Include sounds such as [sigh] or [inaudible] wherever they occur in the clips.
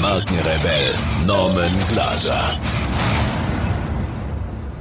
Markenrebell Norman Glaser.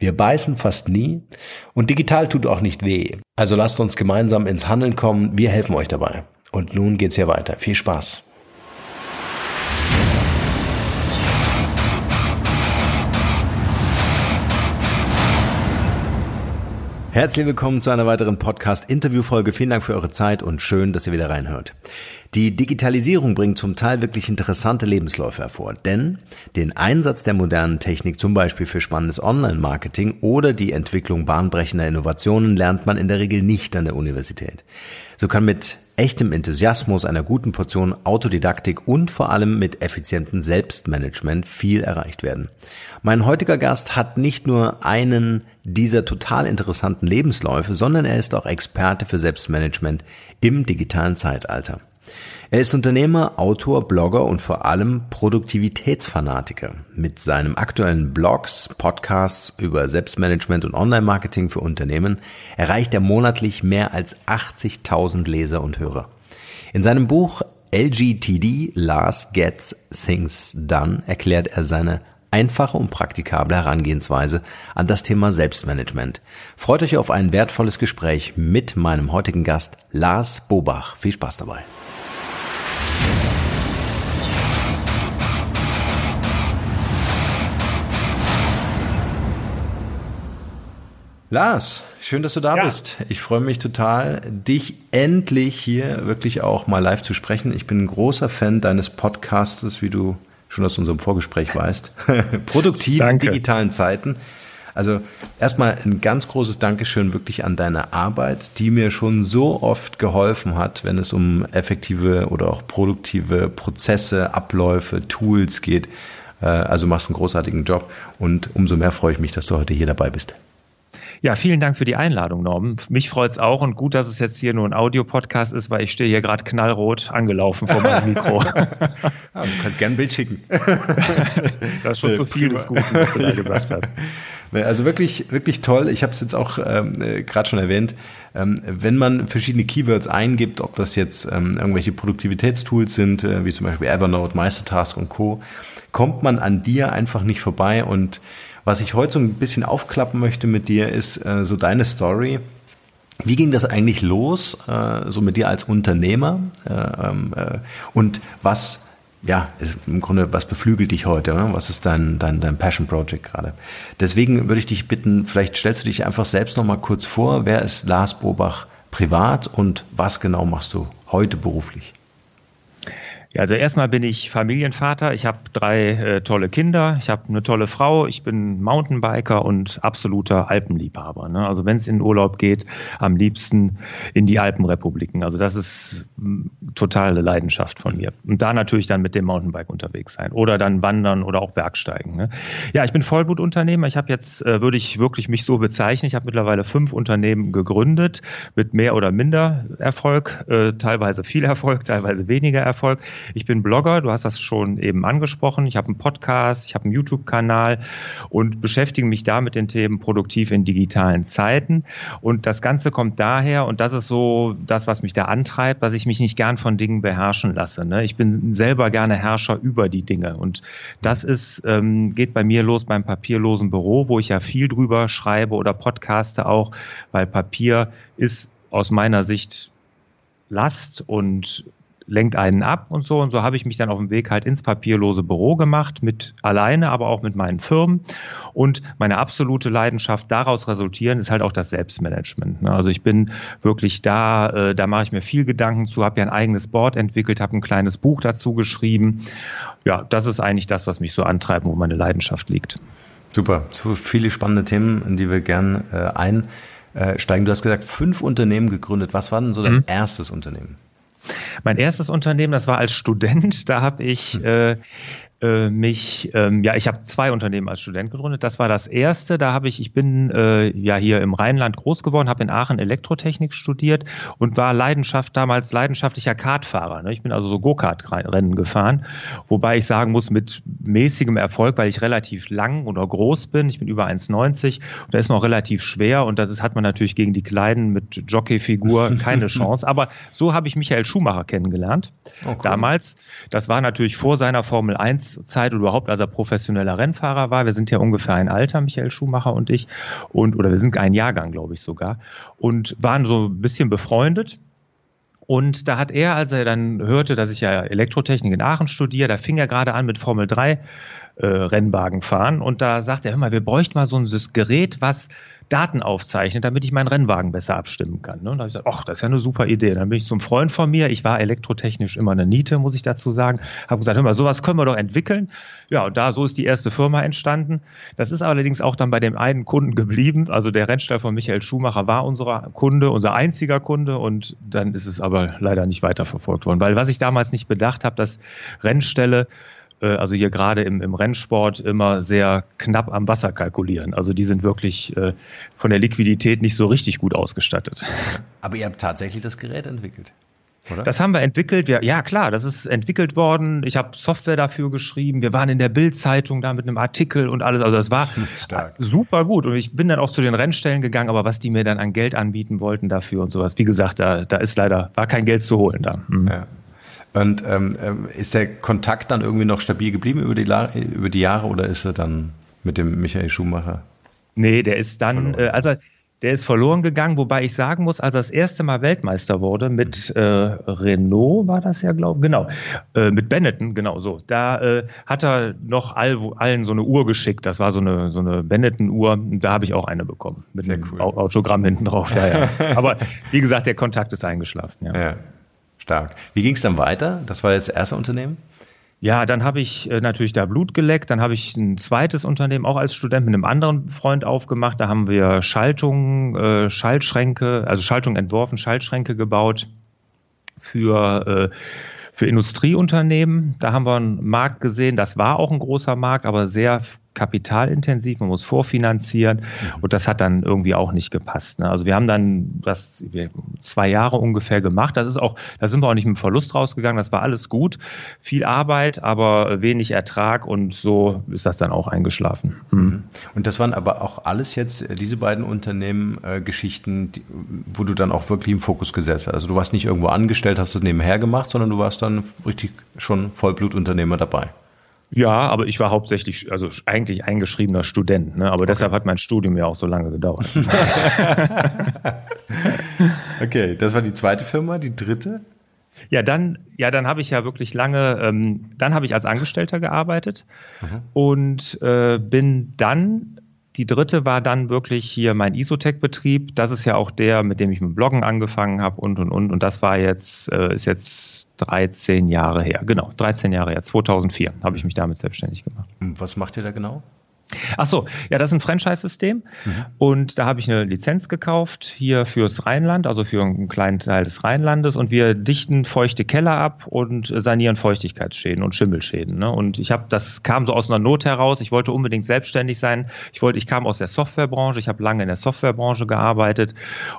Wir beißen fast nie und digital tut auch nicht weh. Also lasst uns gemeinsam ins Handeln kommen. Wir helfen euch dabei. Und nun geht's hier weiter. Viel Spaß. Herzlich willkommen zu einer weiteren Podcast-Interview-Folge. Vielen Dank für eure Zeit und schön, dass ihr wieder reinhört. Die Digitalisierung bringt zum Teil wirklich interessante Lebensläufe hervor, denn den Einsatz der modernen Technik zum Beispiel für spannendes Online-Marketing oder die Entwicklung bahnbrechender Innovationen lernt man in der Regel nicht an der Universität. So kann mit echtem Enthusiasmus, einer guten Portion Autodidaktik und vor allem mit effizientem Selbstmanagement viel erreicht werden. Mein heutiger Gast hat nicht nur einen dieser total interessanten Lebensläufe, sondern er ist auch Experte für Selbstmanagement im digitalen Zeitalter. Er ist Unternehmer, Autor, Blogger und vor allem Produktivitätsfanatiker. Mit seinem aktuellen Blogs, Podcasts über Selbstmanagement und Online-Marketing für Unternehmen erreicht er monatlich mehr als 80.000 Leser und Hörer. In seinem Buch LGTD, Last Gets Things Done, erklärt er seine einfache und praktikable Herangehensweise an das Thema Selbstmanagement. Freut euch auf ein wertvolles Gespräch mit meinem heutigen Gast Lars Bobach. Viel Spaß dabei. Lars, schön, dass du da ja. bist. Ich freue mich total, dich endlich hier wirklich auch mal live zu sprechen. Ich bin ein großer Fan deines Podcastes, wie du schon aus unserem Vorgespräch weißt. [laughs] Produktiv in digitalen Zeiten. Also erstmal ein ganz großes Dankeschön wirklich an deine Arbeit, die mir schon so oft geholfen hat, wenn es um effektive oder auch produktive Prozesse, Abläufe, Tools geht. Äh, also machst einen großartigen Job und umso mehr freue ich mich, dass du heute hier dabei bist. Ja, vielen Dank für die Einladung, Norman. Mich freut es auch und gut, dass es jetzt hier nur ein Audiopodcast ist, weil ich stehe hier gerade knallrot angelaufen vor meinem Mikro. ja, [laughs] du kannst gerne ein Bild schicken. [laughs] das ist schon zu viel des Guten, was du da [laughs] gesagt hast. Also wirklich, wirklich toll. Ich habe es jetzt auch ähm, äh, gerade schon erwähnt. Ähm, wenn man verschiedene Keywords eingibt, ob das jetzt ähm, irgendwelche Produktivitätstools sind, äh, wie zum Beispiel Evernote, Meistertask und Co., kommt man an dir einfach nicht vorbei und was ich heute so ein bisschen aufklappen möchte mit dir, ist äh, so deine Story. Wie ging das eigentlich los, äh, so mit dir als Unternehmer? Äh, ähm, äh, und was, ja, im Grunde, was beflügelt dich heute? Oder? Was ist dein, dein, dein Passion Project gerade? Deswegen würde ich dich bitten, vielleicht stellst du dich einfach selbst nochmal kurz vor. Wer ist Lars Bobach privat und was genau machst du heute beruflich? Ja, also erstmal bin ich Familienvater. Ich habe drei äh, tolle Kinder. Ich habe eine tolle Frau. Ich bin Mountainbiker und absoluter Alpenliebhaber. Ne? Also wenn es in Urlaub geht, am liebsten in die Alpenrepubliken. Also das ist totale Leidenschaft von mir. Und da natürlich dann mit dem Mountainbike unterwegs sein oder dann wandern oder auch Bergsteigen. Ne? Ja, ich bin Vollblutunternehmer. Ich habe jetzt, äh, würde ich wirklich mich so bezeichnen, ich habe mittlerweile fünf Unternehmen gegründet mit mehr oder minder Erfolg, äh, teilweise viel Erfolg, teilweise weniger Erfolg. Ich bin Blogger, du hast das schon eben angesprochen. Ich habe einen Podcast, ich habe einen YouTube-Kanal und beschäftige mich da mit den Themen produktiv in digitalen Zeiten. Und das Ganze kommt daher, und das ist so das, was mich da antreibt, dass ich mich nicht gern von Dingen beherrschen lasse. Ne? Ich bin selber gerne Herrscher über die Dinge. Und das ist, ähm, geht bei mir los beim papierlosen Büro, wo ich ja viel drüber schreibe oder podcaste auch, weil Papier ist aus meiner Sicht Last und lenkt einen ab und so. Und so habe ich mich dann auf dem Weg halt ins papierlose Büro gemacht, mit alleine, aber auch mit meinen Firmen. Und meine absolute Leidenschaft daraus resultieren ist halt auch das Selbstmanagement. Ne? Also ich bin wirklich da, äh, da mache ich mir viel Gedanken zu, habe ja ein eigenes Board entwickelt, habe ein kleines Buch dazu geschrieben. Ja, das ist eigentlich das, was mich so antreibt, wo meine Leidenschaft liegt. Super, so viele spannende Themen, in die wir gern äh, einsteigen. Du hast gesagt, fünf Unternehmen gegründet. Was war denn so dein mhm. erstes Unternehmen? Mein erstes Unternehmen, das war als Student. Da habe ich hm. äh, äh, mich, ähm, ja, ich habe zwei Unternehmen als Student gegründet. Das war das erste. Da habe ich, ich bin äh, ja hier im Rheinland groß geworden, habe in Aachen Elektrotechnik studiert und war Leidenschaft damals leidenschaftlicher Kartfahrer. Ne? Ich bin also so Go-Kart-Rennen gefahren, wobei ich sagen muss mit mäßigem Erfolg, weil ich relativ lang oder groß bin. Ich bin über 1,90 und da ist man auch relativ schwer und das ist, hat man natürlich gegen die Kleinen mit Jockey-Figur [laughs] keine Chance. Aber so habe ich Michael Schumacher kennengelernt. Oh, Damals, das war natürlich vor seiner Formel 1 Zeit oder überhaupt, als er professioneller Rennfahrer war. Wir sind ja ungefähr ein Alter, Michael Schumacher und ich, und oder wir sind ein Jahrgang, glaube ich sogar, und waren so ein bisschen befreundet. Und da hat er, als er dann hörte, dass ich ja Elektrotechnik in Aachen studiere, da fing er gerade an mit Formel 3 äh, Rennwagen fahren. Und da sagt er, hör mal, wir bräuchten mal so ein Gerät, was Daten aufzeichnet, damit ich meinen Rennwagen besser abstimmen kann. Ne? Und da habe ich gesagt, ach, das ist ja eine super Idee. Dann bin ich zum Freund von mir, ich war elektrotechnisch immer eine Niete, muss ich dazu sagen, habe gesagt, hör mal, sowas können wir doch entwickeln. Ja, und da, so ist die erste Firma entstanden. Das ist allerdings auch dann bei dem einen Kunden geblieben. Also der Rennstall von Michael Schumacher war unser Kunde, unser einziger Kunde und dann ist es aber leider nicht weiterverfolgt worden. Weil was ich damals nicht bedacht habe, dass Rennställe äh, also hier gerade im, im Rennsport immer sehr knapp am Wasser kalkulieren. Also die sind wirklich äh, von der Liquidität nicht so richtig gut ausgestattet. Aber ihr habt tatsächlich das Gerät entwickelt. Oder? Das haben wir entwickelt. Wir, ja, klar, das ist entwickelt worden. Ich habe Software dafür geschrieben. Wir waren in der Bild-Zeitung da mit einem Artikel und alles. Also das war [laughs] Stark. super gut. Und ich bin dann auch zu den Rennstellen gegangen, aber was die mir dann an Geld anbieten wollten dafür und sowas, wie gesagt, da, da ist leider, war kein Geld zu holen da. Mhm. Ja. Und ähm, ähm, ist der Kontakt dann irgendwie noch stabil geblieben über die, über die Jahre oder ist er dann mit dem Michael Schumacher? Nee, der ist dann, äh, also der ist verloren gegangen, wobei ich sagen muss, als er das erste Mal Weltmeister wurde mit äh, Renault, war das ja, glaube ich, genau, äh, mit Benetton, genau so. Da äh, hat er noch all, allen so eine Uhr geschickt. Das war so eine, so eine Benetton-Uhr. Da habe ich auch eine bekommen. Mit Sehr einem cool. Autogramm hinten drauf. Ja, ja. [laughs] Aber wie gesagt, der Kontakt ist eingeschlafen. Ja. ja. Stark. Wie ging es dann weiter? Das war jetzt das erste Unternehmen? Ja, dann habe ich äh, natürlich da Blut geleckt. Dann habe ich ein zweites Unternehmen auch als Student mit einem anderen Freund aufgemacht. Da haben wir Schaltungen, äh, Schaltschränke, also Schaltungen entworfen, Schaltschränke gebaut für äh, für Industrieunternehmen. Da haben wir einen Markt gesehen. Das war auch ein großer Markt, aber sehr kapitalintensiv, man muss vorfinanzieren mhm. und das hat dann irgendwie auch nicht gepasst. Ne? Also wir haben dann das zwei Jahre ungefähr gemacht. Das ist auch, da sind wir auch nicht mit Verlust rausgegangen. Das war alles gut, viel Arbeit, aber wenig Ertrag und so ist das dann auch eingeschlafen. Mhm. Und das waren aber auch alles jetzt äh, diese beiden Unternehmen äh, Geschichten, die, wo du dann auch wirklich im Fokus gesetzt hast. Also du warst nicht irgendwo angestellt, hast es nebenher gemacht, sondern du warst dann richtig schon Vollblutunternehmer dabei. Ja, aber ich war hauptsächlich, also eigentlich eingeschriebener Student, ne? aber okay. deshalb hat mein Studium ja auch so lange gedauert. [laughs] okay, das war die zweite Firma, die dritte? Ja, dann, ja, dann habe ich ja wirklich lange, ähm, dann habe ich als Angestellter gearbeitet mhm. und äh, bin dann die dritte war dann wirklich hier mein Isotech-Betrieb. Das ist ja auch der, mit dem ich mit Bloggen angefangen habe und und und. Und das war jetzt, äh, ist jetzt 13 Jahre her. Genau, 13 Jahre her. 2004 habe ich mich damit selbstständig gemacht. Was macht ihr da genau? Ach so, ja, das ist ein Franchise-System mhm. und da habe ich eine Lizenz gekauft hier fürs Rheinland, also für einen kleinen Teil des Rheinlandes und wir dichten feuchte Keller ab und sanieren Feuchtigkeitsschäden und Schimmelschäden. Ne? Und ich habe, das kam so aus einer Not heraus. Ich wollte unbedingt selbstständig sein. Ich wollte, ich kam aus der Softwarebranche. Ich habe lange in der Softwarebranche gearbeitet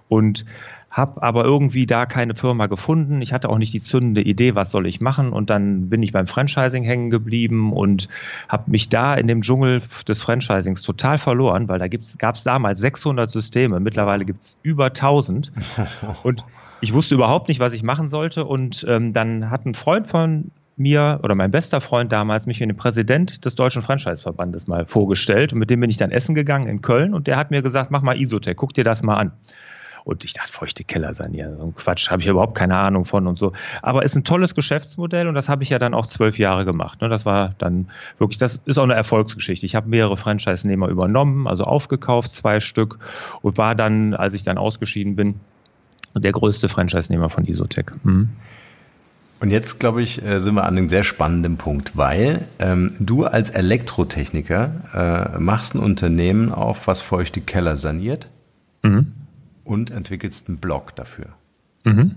und habe aber irgendwie da keine Firma gefunden. Ich hatte auch nicht die zündende Idee, was soll ich machen. Und dann bin ich beim Franchising hängen geblieben und habe mich da in dem Dschungel des Franchisings total verloren, weil da gab es damals 600 Systeme. Mittlerweile gibt es über 1000. [laughs] Und ich wusste überhaupt nicht, was ich machen sollte. Und ähm, dann hat ein Freund von mir oder mein bester Freund damals mich wie den Präsident des Deutschen Franchise-Verbandes mal vorgestellt und mit dem bin ich dann essen gegangen in Köln und der hat mir gesagt, mach mal Isotech, guck dir das mal an. Und ich dachte, feuchte Keller sanieren, so ein Quatsch, habe ich überhaupt keine Ahnung von und so. Aber ist ein tolles Geschäftsmodell und das habe ich ja dann auch zwölf Jahre gemacht. Ne? Das war dann wirklich, das ist auch eine Erfolgsgeschichte. Ich habe mehrere Franchise-Nehmer übernommen, also aufgekauft, zwei Stück und war dann, als ich dann ausgeschieden bin, der größte Franchise-Nehmer von Isotech. Mhm. Und jetzt, glaube ich, äh, sind wir an einem sehr spannenden Punkt, weil ähm, du als Elektrotechniker äh, machst ein Unternehmen auf, was feuchte Keller saniert. Mhm und entwickelst einen Blog dafür. Mhm.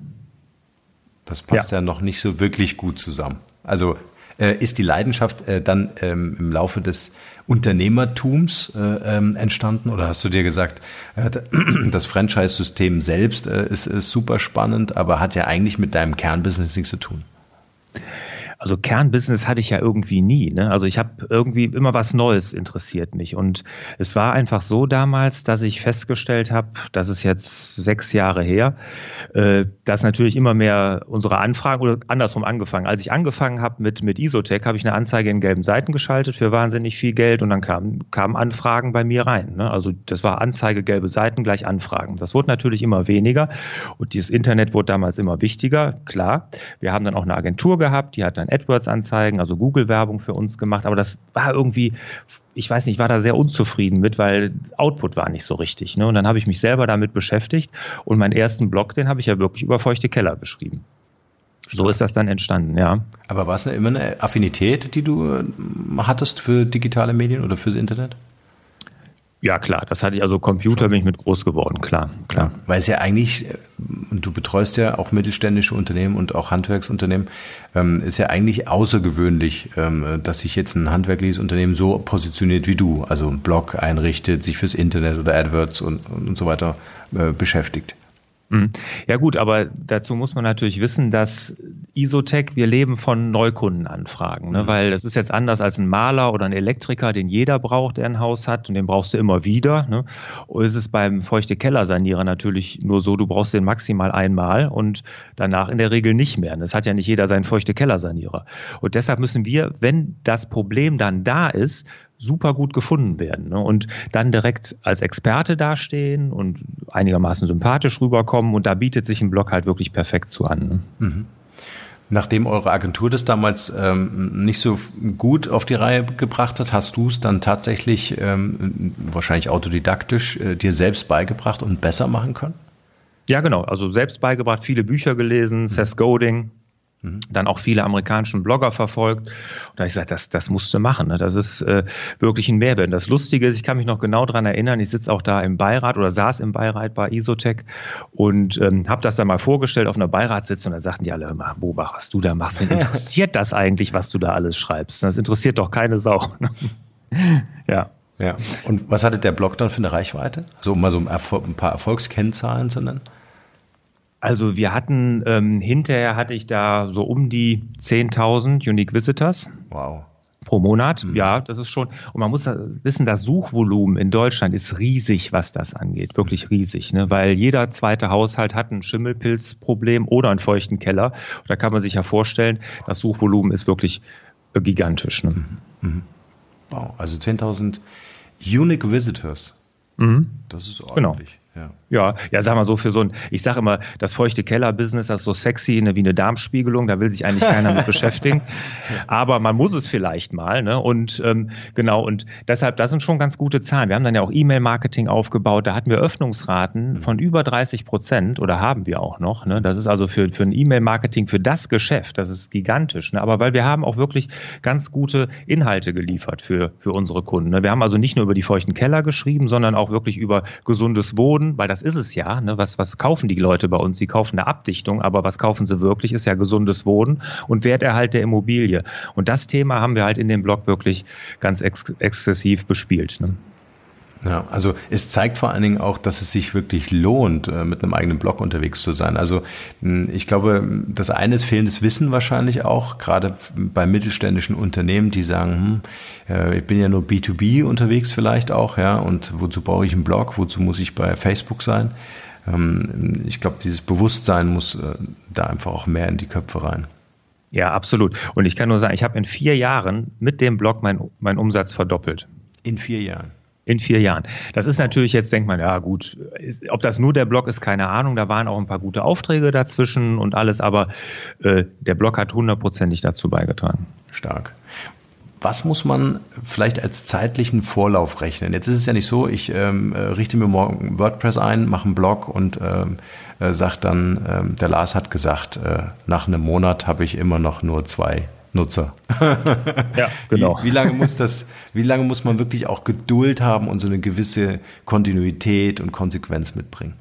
Das passt ja. ja. noch nicht so wirklich gut zusammen. Also äh, ist die Leidenschaft äh, dann ähm, im Laufe des Unternehmertums äh, ähm, entstanden oder hast du dir gesagt, äh, [clears throat] das Franchise-System selbst äh, ist, ist super spannend, aber hat ja eigentlich mit deinem Kernbusiness nichts zu tun? Also Kernbusiness hatte ich ja irgendwie nie. Ne? Also ich habe irgendwie immer was Neues interessiert mich. Und es war einfach so damals, dass ich festgestellt habe, das ist jetzt sechs Jahre her, äh, dass natürlich immer mehr unsere Anfragen oder andersrum angefangen. Als ich angefangen habe mit, mit Isotech, habe ich eine Anzeige in gelben Seiten geschaltet für wahnsinnig viel Geld und dann kamen, kamen Anfragen bei mir rein. Ne? Also das war Anzeige, gelbe Seiten gleich Anfragen. Das wurde natürlich immer weniger und das Internet wurde damals immer wichtiger, klar. Wir haben dann auch eine Agentur gehabt, die hat dann AdWords-Anzeigen, also Google-Werbung für uns gemacht. Aber das war irgendwie, ich weiß nicht, ich war da sehr unzufrieden mit, weil Output war nicht so richtig. Ne? Und dann habe ich mich selber damit beschäftigt und meinen ersten Blog, den habe ich ja wirklich über feuchte Keller geschrieben. So ist das dann entstanden, ja. Aber war es immer eine Affinität, die du äh, hattest für digitale Medien oder fürs Internet? Ja, klar, das hatte ich, also Computer bin ich mit groß geworden, klar, klar. Weil es ja eigentlich, und du betreust ja auch mittelständische Unternehmen und auch Handwerksunternehmen, ähm, ist ja eigentlich außergewöhnlich, ähm, dass sich jetzt ein handwerkliches Unternehmen so positioniert wie du, also einen Blog einrichtet, sich fürs Internet oder AdWords und, und so weiter äh, beschäftigt. Mhm. Ja gut, aber dazu muss man natürlich wissen, dass Isotech, wir leben von Neukundenanfragen, ne? Mhm. weil das ist jetzt anders als ein Maler oder ein Elektriker, den jeder braucht, der ein Haus hat und den brauchst du immer wieder. Ne? Und es ist beim feuchte Kellersanierer natürlich nur so, du brauchst den maximal einmal und danach in der Regel nicht mehr. Das hat ja nicht jeder seinen feuchte Kellersanierer. Und deshalb müssen wir, wenn das Problem dann da ist, super gut gefunden werden ne? und dann direkt als Experte dastehen und einigermaßen sympathisch rüberkommen und da bietet sich ein Blog halt wirklich perfekt zu an. Ne? Mhm. Nachdem eure Agentur das damals ähm, nicht so gut auf die Reihe gebracht hat, hast du es dann tatsächlich ähm, wahrscheinlich autodidaktisch äh, dir selbst beigebracht und besser machen können? Ja, genau. Also selbst beigebracht, viele Bücher gelesen, mhm. Seth Godin, Mhm. Dann auch viele amerikanischen Blogger verfolgt. Und da habe ich gesagt, das, das musst du machen. Ne? Das ist äh, wirklich ein Mehrwert. Und das Lustige ist, ich kann mich noch genau daran erinnern, ich sitze auch da im Beirat oder saß im Beirat bei Isotech und ähm, habe das dann mal vorgestellt auf einer Beiratssitzung. Und da sagten die alle, mal, Bobach, was du da machst, wen [laughs] interessiert das eigentlich, was du da alles schreibst? Das interessiert doch keine Sau. [laughs] ja. Ja. Und was hatte der Blog dann für eine Reichweite? Also um mal so ein paar Erfolgskennzahlen zu nennen? Also wir hatten, ähm, hinterher hatte ich da so um die 10.000 Unique Visitors. Wow. Pro Monat, mhm. ja, das ist schon. Und man muss wissen, das Suchvolumen in Deutschland ist riesig, was das angeht. Wirklich riesig, ne? weil jeder zweite Haushalt hat ein Schimmelpilzproblem oder einen feuchten Keller. Und da kann man sich ja vorstellen, das Suchvolumen ist wirklich gigantisch. Ne? Mhm. mhm. Wow, also 10.000 Unique Visitors. Mhm. Das ist genau. ordentlich. Genau. Ja. Ja, ja, sag mal so für so ein, ich sage immer, das feuchte Keller-Business, das ist so sexy, ne, wie eine Darmspiegelung, da will sich eigentlich keiner mit beschäftigen. [laughs] Aber man muss es vielleicht mal, ne? Und ähm, genau, und deshalb, das sind schon ganz gute Zahlen. Wir haben dann ja auch E-Mail-Marketing aufgebaut, da hatten wir Öffnungsraten mhm. von über 30 Prozent oder haben wir auch noch. Ne? Das ist also für, für ein E-Mail-Marketing, für das Geschäft, das ist gigantisch. Ne? Aber weil wir haben auch wirklich ganz gute Inhalte geliefert für, für unsere Kunden. Ne? Wir haben also nicht nur über die feuchten Keller geschrieben, sondern auch wirklich über gesundes Boden, weil das ist es ja. Ne? Was, was kaufen die Leute bei uns? Sie kaufen eine Abdichtung, aber was kaufen sie wirklich? Ist ja gesundes Wohnen und Werterhalt der Immobilie. Und das Thema haben wir halt in dem Blog wirklich ganz ex exzessiv bespielt. Ne? Ja, also es zeigt vor allen Dingen auch, dass es sich wirklich lohnt, äh, mit einem eigenen Blog unterwegs zu sein. Also hm, ich glaube, das eine ist fehlendes Wissen wahrscheinlich auch, gerade bei mittelständischen Unternehmen, die sagen, hm, äh, ich bin ja nur B2B unterwegs vielleicht auch, ja, und wozu brauche ich einen Blog, wozu muss ich bei Facebook sein? Ähm, ich glaube, dieses Bewusstsein muss äh, da einfach auch mehr in die Köpfe rein. Ja, absolut. Und ich kann nur sagen, ich habe in vier Jahren mit dem Blog meinen mein Umsatz verdoppelt. In vier Jahren. In vier Jahren. Das ist natürlich, jetzt denkt man, ja gut, ob das nur der Blog ist, keine Ahnung. Da waren auch ein paar gute Aufträge dazwischen und alles, aber äh, der Blog hat hundertprozentig dazu beigetragen. Stark. Was muss man vielleicht als zeitlichen Vorlauf rechnen? Jetzt ist es ja nicht so, ich ähm, äh, richte mir morgen WordPress ein, mache einen Blog und ähm, äh, sagt dann, ähm, der Lars hat gesagt, äh, nach einem Monat habe ich immer noch nur zwei Nutzer. [laughs] ja, genau. Wie, wie, lange muss das, wie lange muss man wirklich auch Geduld haben und so eine gewisse Kontinuität und Konsequenz mitbringen?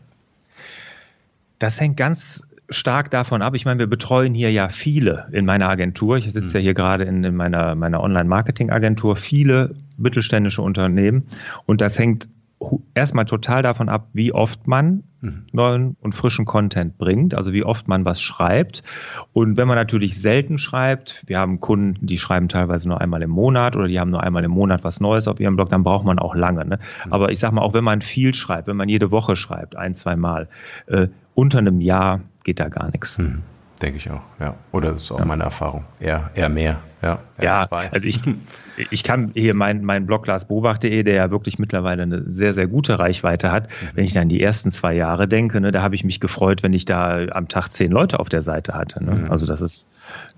Das hängt ganz stark davon ab. Ich meine, wir betreuen hier ja viele in meiner Agentur. Ich sitze ja hm. hier gerade in, in meiner, meiner Online-Marketing-Agentur, viele mittelständische Unternehmen. Und das hängt erstmal total davon ab, wie oft man mhm. neuen und frischen Content bringt, also wie oft man was schreibt. Und wenn man natürlich selten schreibt, wir haben Kunden, die schreiben teilweise nur einmal im Monat oder die haben nur einmal im Monat was Neues auf ihrem Blog, dann braucht man auch lange. Ne? Mhm. Aber ich sag mal, auch wenn man viel schreibt, wenn man jede Woche schreibt, ein, zwei Mal, äh, unter einem Jahr geht da gar nichts. Mhm. Denke ich auch, ja. Oder das ist auch ja. meine Erfahrung. Eher, eher mehr, ja. Ja, also ich, ich kann hier mein, mein Blog larsbobach.de, der ja wirklich mittlerweile eine sehr, sehr gute Reichweite hat, mhm. wenn ich dann die ersten zwei Jahre denke, ne, da habe ich mich gefreut, wenn ich da am Tag zehn Leute auf der Seite hatte. Ne? Mhm. Also das ist,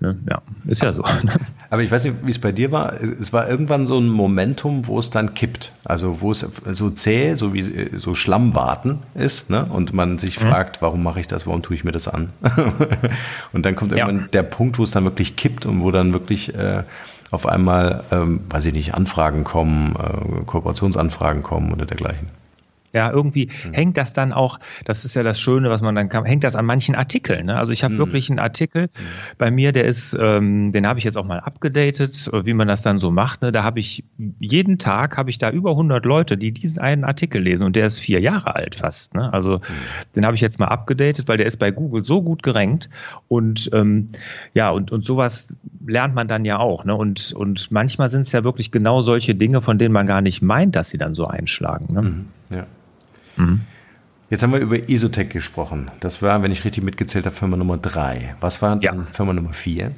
ne, ja, ist ja so. [laughs] Aber ich weiß nicht, wie es bei dir war. Es war irgendwann so ein Momentum, wo es dann kippt. Also wo es so zäh, so wie so Schlammwarten ist, ne? Und man sich mhm. fragt, warum mache ich das, warum tue ich mir das an? [laughs] und dann kommt irgendwann ja. der Punkt, wo es dann wirklich kippt und wo dann wirklich äh, auf einmal, ähm, weiß ich nicht, Anfragen kommen, äh, Kooperationsanfragen kommen oder dergleichen. Ja, irgendwie mhm. hängt das dann auch, das ist ja das Schöne, was man dann kann, hängt das an manchen Artikeln. Ne? Also ich habe mhm. wirklich einen Artikel mhm. bei mir, der ist, ähm, den habe ich jetzt auch mal abgedatet, wie man das dann so macht. Ne? Da habe ich jeden Tag habe ich da über 100 Leute, die diesen einen Artikel lesen und der ist vier Jahre alt fast. Ne? Also mhm. den habe ich jetzt mal abgedatet, weil der ist bei Google so gut gerankt und ähm, ja und und sowas lernt man dann ja auch. Ne? Und und manchmal sind es ja wirklich genau solche Dinge, von denen man gar nicht meint, dass sie dann so einschlagen. Ne? Mhm. Ja. Mhm. Jetzt haben wir über Isotech gesprochen. Das war, wenn ich richtig mitgezählt habe, Firma Nummer drei. Was war ja. dann Firma Nummer vier?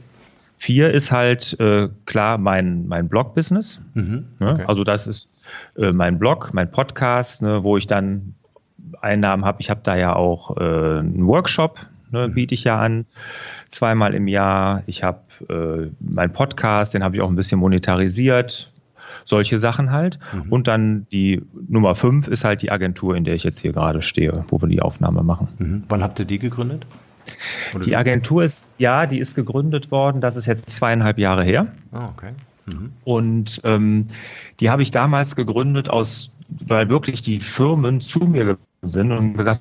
Vier ist halt äh, klar mein, mein Blog-Business. Mhm, ne? okay. Also das ist äh, mein Blog, mein Podcast, ne, wo ich dann Einnahmen habe. Ich habe da ja auch äh, einen Workshop, ne, mhm. biete ich ja an, zweimal im Jahr. Ich habe äh, meinen Podcast, den habe ich auch ein bisschen monetarisiert solche Sachen halt. Mhm. Und dann die Nummer fünf ist halt die Agentur, in der ich jetzt hier gerade stehe, wo wir die Aufnahme machen. Mhm. Wann habt ihr die gegründet? Oder die Agentur ist, ja, die ist gegründet worden, das ist jetzt zweieinhalb Jahre her. Oh, okay. Mhm. Und ähm, die habe ich damals gegründet aus, weil wirklich die Firmen zu mir gekommen sind und gesagt,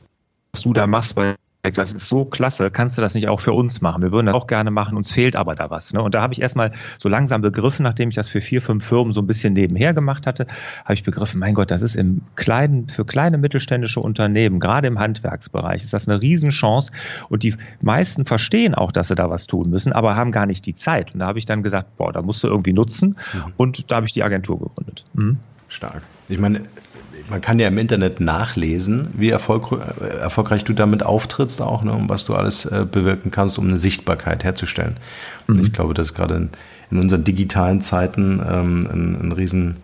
was du da machst bei das ist so klasse, kannst du das nicht auch für uns machen? Wir würden das auch gerne machen, uns fehlt aber da was. Ne? Und da habe ich erstmal so langsam begriffen, nachdem ich das für vier, fünf Firmen so ein bisschen nebenher gemacht hatte, habe ich begriffen, mein Gott, das ist im kleinen, für kleine mittelständische Unternehmen, gerade im Handwerksbereich, ist das eine Riesenchance. Und die meisten verstehen auch, dass sie da was tun müssen, aber haben gar nicht die Zeit. Und da habe ich dann gesagt, boah, da musst du irgendwie nutzen. Mhm. Und da habe ich die Agentur gegründet. Mhm. Stark. Ich meine, man kann ja im Internet nachlesen, wie erfolg, äh, erfolgreich du damit auftrittst auch, ne, und was du alles äh, bewirken kannst, um eine Sichtbarkeit herzustellen. Mhm. ich glaube, das ist gerade in, in unseren digitalen Zeiten ähm, ein, ein riesen,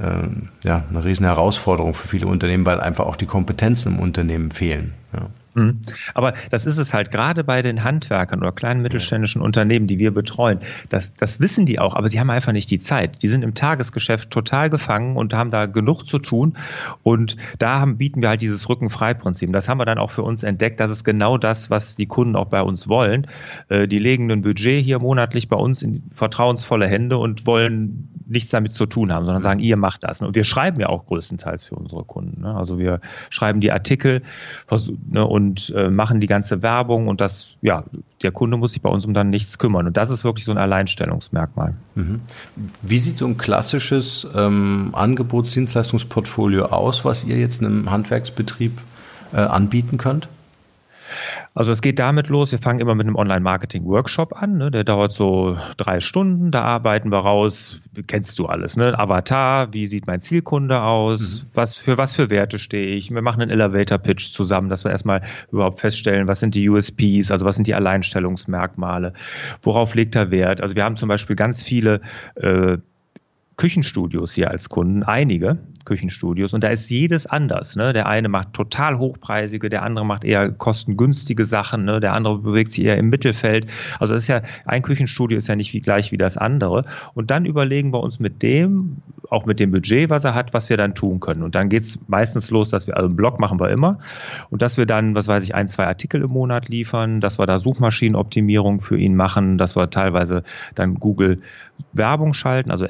ähm, ja, eine riesen Herausforderung für viele Unternehmen, weil einfach auch die Kompetenzen im Unternehmen fehlen. Ja. Mhm. Aber das ist es halt gerade bei den Handwerkern oder kleinen mittelständischen Unternehmen, die wir betreuen. Das, das wissen die auch, aber sie haben einfach nicht die Zeit. Die sind im Tagesgeschäft total gefangen und haben da genug zu tun. Und da haben, bieten wir halt dieses Rückenfrei-Prinzip. Das haben wir dann auch für uns entdeckt. Das ist genau das, was die Kunden auch bei uns wollen. Äh, die legen ein Budget hier monatlich bei uns in vertrauensvolle Hände und wollen nichts damit zu tun haben, sondern sagen, ihr macht das. Und wir schreiben ja auch größtenteils für unsere Kunden. Ne? Also wir schreiben die Artikel ne, und und äh, machen die ganze Werbung und das, ja, der Kunde muss sich bei uns um dann nichts kümmern. Und das ist wirklich so ein Alleinstellungsmerkmal. Mhm. Wie sieht so ein klassisches ähm, Angebotsdienstleistungsportfolio aus, was ihr jetzt einem Handwerksbetrieb äh, anbieten könnt? Also es geht damit los, wir fangen immer mit einem Online-Marketing-Workshop an, ne? der dauert so drei Stunden, da arbeiten wir raus, kennst du alles, ne? Avatar, wie sieht mein Zielkunde aus, mhm. was für was für Werte stehe ich, wir machen einen Elevator-Pitch zusammen, dass wir erstmal überhaupt feststellen, was sind die USPs, also was sind die Alleinstellungsmerkmale, worauf legt er Wert. Also wir haben zum Beispiel ganz viele äh, Küchenstudios hier als Kunden, einige Küchenstudios, und da ist jedes anders. Ne? Der eine macht total hochpreisige, der andere macht eher kostengünstige Sachen, ne? der andere bewegt sich eher im Mittelfeld. Also das ist ja, ein Küchenstudio ist ja nicht wie gleich wie das andere. Und dann überlegen wir uns mit dem, auch mit dem Budget, was er hat, was wir dann tun können. Und dann geht es meistens los, dass wir, also einen Blog machen wir immer, und dass wir dann, was weiß ich, ein, zwei Artikel im Monat liefern, dass wir da Suchmaschinenoptimierung für ihn machen, dass wir teilweise dann Google Werbung schalten, also